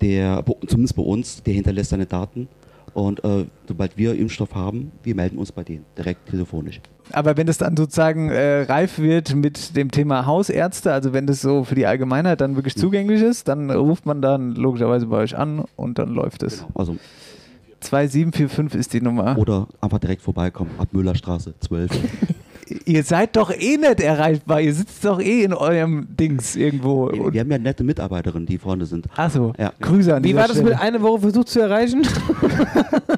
der, zumindest bei uns, der hinterlässt seine Daten. Und äh, sobald wir Impfstoff haben, wir melden uns bei denen direkt telefonisch. Aber wenn das dann sozusagen äh, reif wird mit dem Thema Hausärzte, also wenn das so für die Allgemeinheit dann wirklich zugänglich ist, dann ruft man dann logischerweise bei euch an und dann läuft es. Also 2745 ist die Nummer. Oder einfach direkt vorbeikommen, ab Müllerstraße 12. Ihr seid doch eh nicht erreichbar, ihr sitzt doch eh in eurem Dings irgendwo. Wir, wir haben ja nette Mitarbeiterinnen, die vorne sind. Achso, ja. Grüße an Wie war das Stelle. mit einer Woche versucht zu erreichen?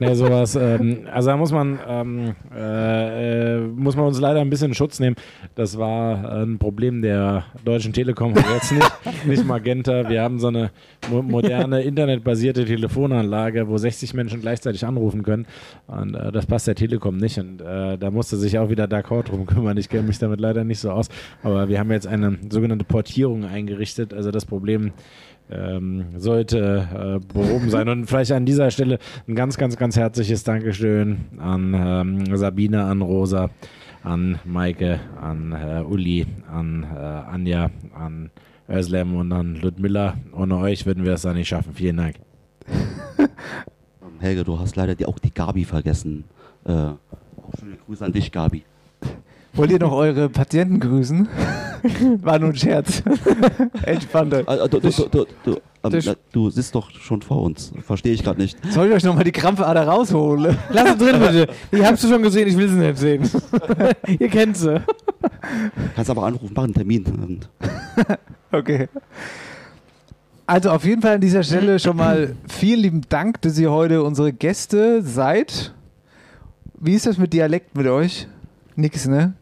Nee, sowas. Ähm, also da muss man, ähm, äh, äh, muss man uns leider ein bisschen in Schutz nehmen. Das war ein Problem der Deutschen Telekom, und jetzt nicht, nicht Magenta. Wir haben so eine mo moderne internetbasierte Telefonanlage, wo 60 Menschen gleichzeitig anrufen können. Und äh, das passt der Telekom nicht. Und äh, da musste sich auch wieder D'accord drum kümmern. Ich kenne mich damit leider nicht so aus. Aber wir haben jetzt eine sogenannte Portierung eingerichtet. Also das Problem ähm, sollte äh, behoben sein. Und vielleicht an dieser Stelle ein ganz, ganz, ganz herzliches Dankeschön an ähm, Sabine, an Rosa, an Maike, an äh, Uli, an äh, Anja, an Özlem und an Ludmilla. Ohne euch würden wir es da nicht schaffen. Vielen Dank. Helge, du hast leider auch die Gabi vergessen. Äh, auch schöne Grüße an dich, Gabi. Wollt ihr noch eure Patienten grüßen? War nur ein Scherz. Entspannt euch. Ah, du, du, du, du, du, ähm, du sitzt doch schon vor uns. Verstehe ich gerade nicht. Soll ich euch nochmal die Krampfader rausholen? Lass sie drin, bitte. Ich hab's schon gesehen, ich will sie nicht sehen. Ihr kennt sie. Kannst aber anrufen, mach einen Termin. Okay. Also auf jeden Fall an dieser Stelle schon mal vielen lieben Dank, dass ihr heute unsere Gäste seid. Wie ist das mit Dialekt mit euch? Nix, ne?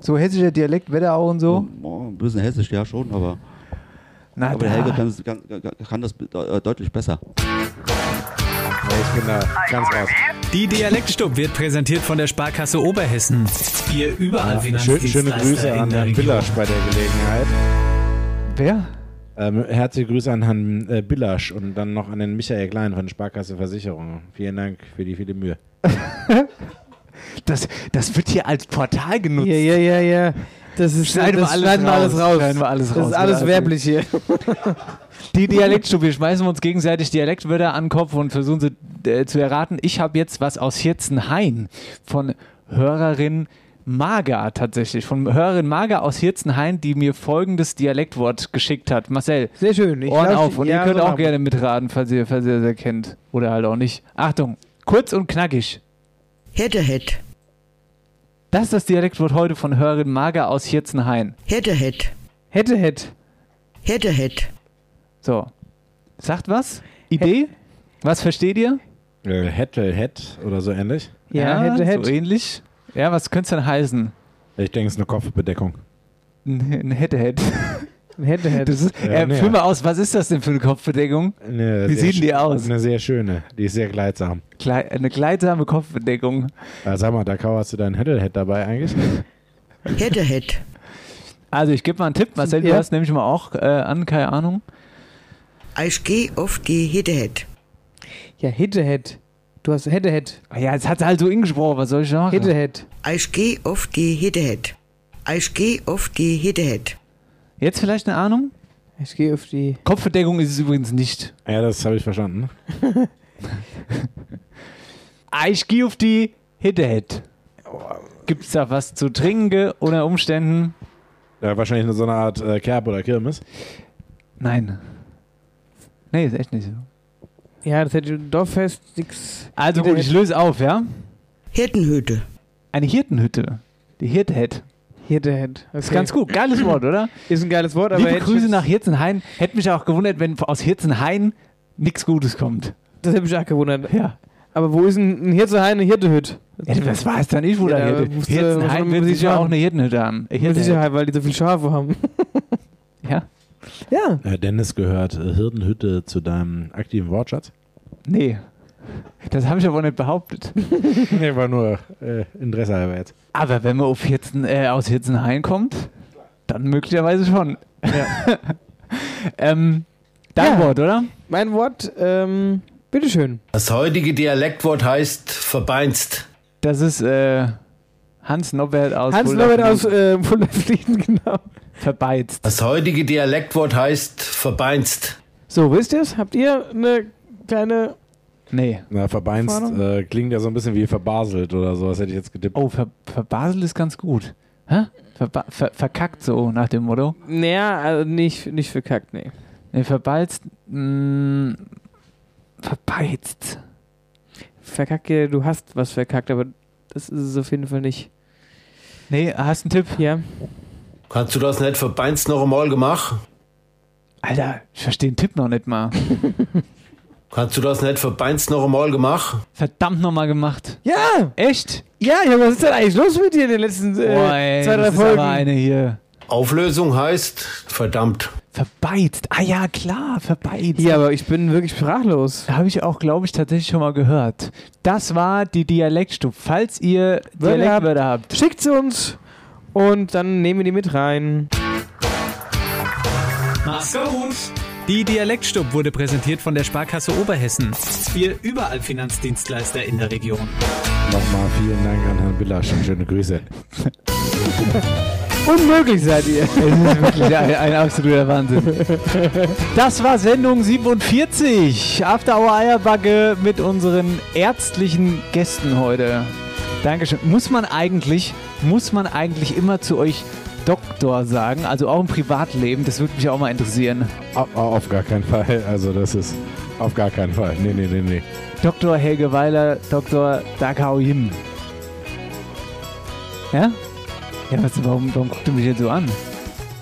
So hessischer Dialekt, Wetterau und so? oh, ein bisschen hessisch, ja schon, aber. Na aber da. der Helge kann, kann, kann- das äh, deutlich besser. Ich bin da ganz raus. Die Dialektstub wird präsentiert von der Sparkasse Oberhessen. Ihr überall Ja, Finanzdienstleister schöne Grüße an Herrn. Billasch bei der Gelegenheit. Wer? Ähm, herzliche Grüße an Herrn äh, Billasch und dann noch an den Michael Klein von Sparkasse Versicherung. Vielen Dank für die viele Mühe. Das, das wird hier als Portal genutzt. Ja, ja, ja, ja. Das ist Schneiden wir das alles schneiden wir alles raus. Schneiden wir alles das raus. ist alles werblich hier. Die Dialektstub, wir schmeißen uns gegenseitig Dialektwörter an den Kopf und versuchen sie äh, zu erraten. Ich habe jetzt was aus Hirzenhain von Hörerin Maga tatsächlich. Von Hörerin Maga aus Hirzenhain, die mir folgendes Dialektwort geschickt hat. Marcel. Sehr schön. Ich Ohren auf. Und ja, ihr könnt so auch wir. gerne mitraten, falls ihr, falls ihr es erkennt. Oder halt auch nicht. Achtung, kurz und knackig. Hätte, hätte. Das ist das Dialektwort heute von Hörerin Maga aus Hirzenhain. Hätte, hätte. Hätte, hätte. Hätte, hätte. So. Sagt was? Idee? Was versteht ihr? Äh, Hettel, Het oder so ähnlich. Ja, hätte, hätte. So ähnlich. Ja, was könnte es denn heißen? Ich denke, es ist eine Kopfbedeckung. Ein ein hätte hätte. Head-to-Head. Ja, äh, nee. Füll mal aus, was ist das denn für eine Kopfbedeckung? Eine Wie sehen die aus? Eine sehr schöne, die ist sehr kleidsam. Klei eine kleidsame Kopfbedeckung. Äh, sag mal, Dakau, hast du deinen Head dabei eigentlich? Head-to-Head. Also ich gebe mal einen Tipp, Marcel, du Ja. hast nämlich mal auch äh, an, keine Ahnung. Ich geh auf die Head-to-Head. Ja, Head-to-Head. Du hast Head-to-Head. Ah Ja, jetzt hat sie halt so ingesprochen, was soll ich machen? Head-to-Head. Ich geh auf die Head-to-Head. Ich geh auf die Head-to-Head. Jetzt vielleicht eine Ahnung? Ich gehe auf die. Kopfbedeckung ist es übrigens nicht. Ja, das habe ich verstanden. Ah, Ich gehe auf die Head-to-Head. Gibt es da was zu trinken unter Umständen? Ja, wahrscheinlich eine so eine Art äh, Kerb oder Kirmes. Nein. Nee, ist echt nicht so. Ja, das hätte Dorffest nix. Also gut, ich löse auf, ja? Hirtenhütte. Eine Hirtenhütte. Die Hirthead. Head-to-Head. Okay. Ist ganz gut. Geiles Wort, oder? Ist ein geiles Wort, aber Liebe Grüße nach Hirzenhain. Hätte mich auch gewundert, wenn aus Hirzenhain nichts Gutes kommt. Das hätte mich auch gewundert. Ja. Aber wo ist ein, ein Hirzehain, eine Hirtehütte? Ja, das weiß dann nicht, wo Ja, der Hirte. musste- Hirzenhain muss wird man sicher machen. auch eine Hirtenhütte haben. Eine Mit. Sicherheit, weil die so viel Schafe haben. Ja? Ja. Äh, Dennis gehört äh, Hirtenhütte zu deinem aktiven Wortschatz? Nee. Das habe ich aber nicht behauptet. nee, war nur äh, Interesse halber jetzt. Aber wenn man auf Hirzen, äh, aus Hirzenhain kommt, dann möglicherweise schon. Ja. ähm, dein Ja. Wort, oder? Mein Wort, ähm, bitteschön. Das heutige Dialektwort heißt verbeinst. Das ist äh, Hans Norbert aus Hans Norbert aus äh, Fulda-Fliegen, genau. Verbeizt. Das heutige Dialektwort heißt verbeinst. So, wisst ihr es? Habt ihr eine kleine. Nee. Na, verbeinst äh, klingt ja so ein bisschen wie verbaselt oder sowas, hätte ich jetzt getippt. Oh, ver verbaselt ist ganz gut. Hä? Verba ver verkackt so nach dem Motto. Naja, also nicht, nicht verkackt, nee. Nee, verbeizt. Mh, verbeizt. Verkacke, du hast was verkackt, aber das ist es auf jeden Fall nicht. Nee, hast du einen Tipp? Ja. Kannst du das nicht verbeinst noch einmal gemacht? Alter, ich verstehe den Tipp noch nicht mal. Kannst du das nicht verbeinst noch einmal gemacht? Verdammt nochmal gemacht. Ja! Echt? Ja, ja, was ist denn eigentlich los mit dir in den letzten äh, Boah, ey, zwei, drei das ist Folgen? aber eine hier. Auflösung heißt verdammt. Verbeizt. Ah ja, klar, verbeizt. Ja, aber ich bin wirklich sprachlos. Habe ich auch, glaube ich, tatsächlich schon mal gehört. Das war die Dialektstub. Falls ihr Wörter Dialektwörter habt, Schickt sie uns und dann nehmen wir die mit rein. Mach's gut. Die Dialektstub wurde präsentiert von der Sparkasse Oberhessen. Wir überall Finanzdienstleister in der Region. Nochmal vielen Dank an Herrn Billasch und schöne Grüße. Unmöglich seid ihr. Es ist wirklich ein, ein absoluter Wahnsinn. Das war Sendung 47. After Hour Eierbacke mit unseren ärztlichen Gästen heute. Dankeschön. Muss man eigentlich, muss man eigentlich immer zu euch Doktor sagen, also auch im Privatleben? Das würde mich auch mal interessieren. Auf, auf gar keinen Fall. Also das ist auf gar keinen Fall. Nee, nee, nee, nee. Dr. Helge Weiler, Dr. Dakao Yin. Ja? Ja, was, warum, warum guckt ihr mich jetzt so an?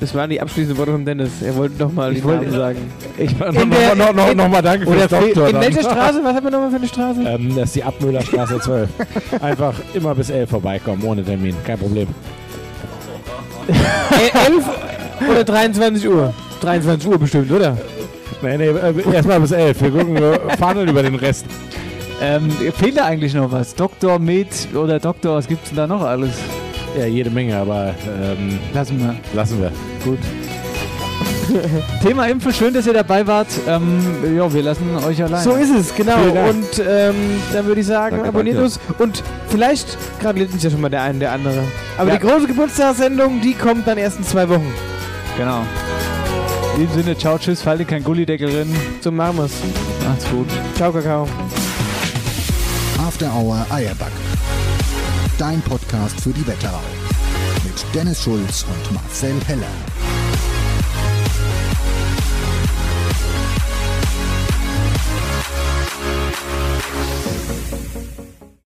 Das waren die abschließenden Worte von Dennis. Er wollte nochmal die Ich wollte- Namen sagen. Ich, noch, noch, noch, noch mal danke fürs Doktor. in dann. welcher Straße? Was haben wir nochmal für eine Straße? Ähm, das ist die Abmüllerstraße 12. Einfach immer bis 11 vorbeikommen, ohne Termin. Kein Problem. Äh, 11 oder 23 Uhr? 23 Uhr bestimmt, oder? Nee, nee, äh, erstmal bis 11. Wir gucken, wir fahren über den Rest. ähm, fehlt da eigentlich noch was? Doktor, Med oder Doktor, was gibt's denn da noch alles? Ja, jede Menge, aber ähm, Lassen wir. lassen wir. Gut. Thema Impfen, schön, dass ihr dabei wart. Ähm, ja, wir lassen euch allein. So ist es, genau. Und ähm, dann würde ich sagen, Danke, abonniert danke. uns. Und vielleicht gratuliert uns ja schon mal der eine, der andere. Aber Ja. die große Geburtstagssendung, die kommt dann erst in zwei Wochen. Genau. In dem Sinne, ciao, tschüss, fall dir kein Gullideckel drin. So machen wir's. Macht's gut. Ciao, Kakao. After Hour Eierback. Dein Podcast für die Wetterau. Mit Dennis Schulz und Marcel Heller.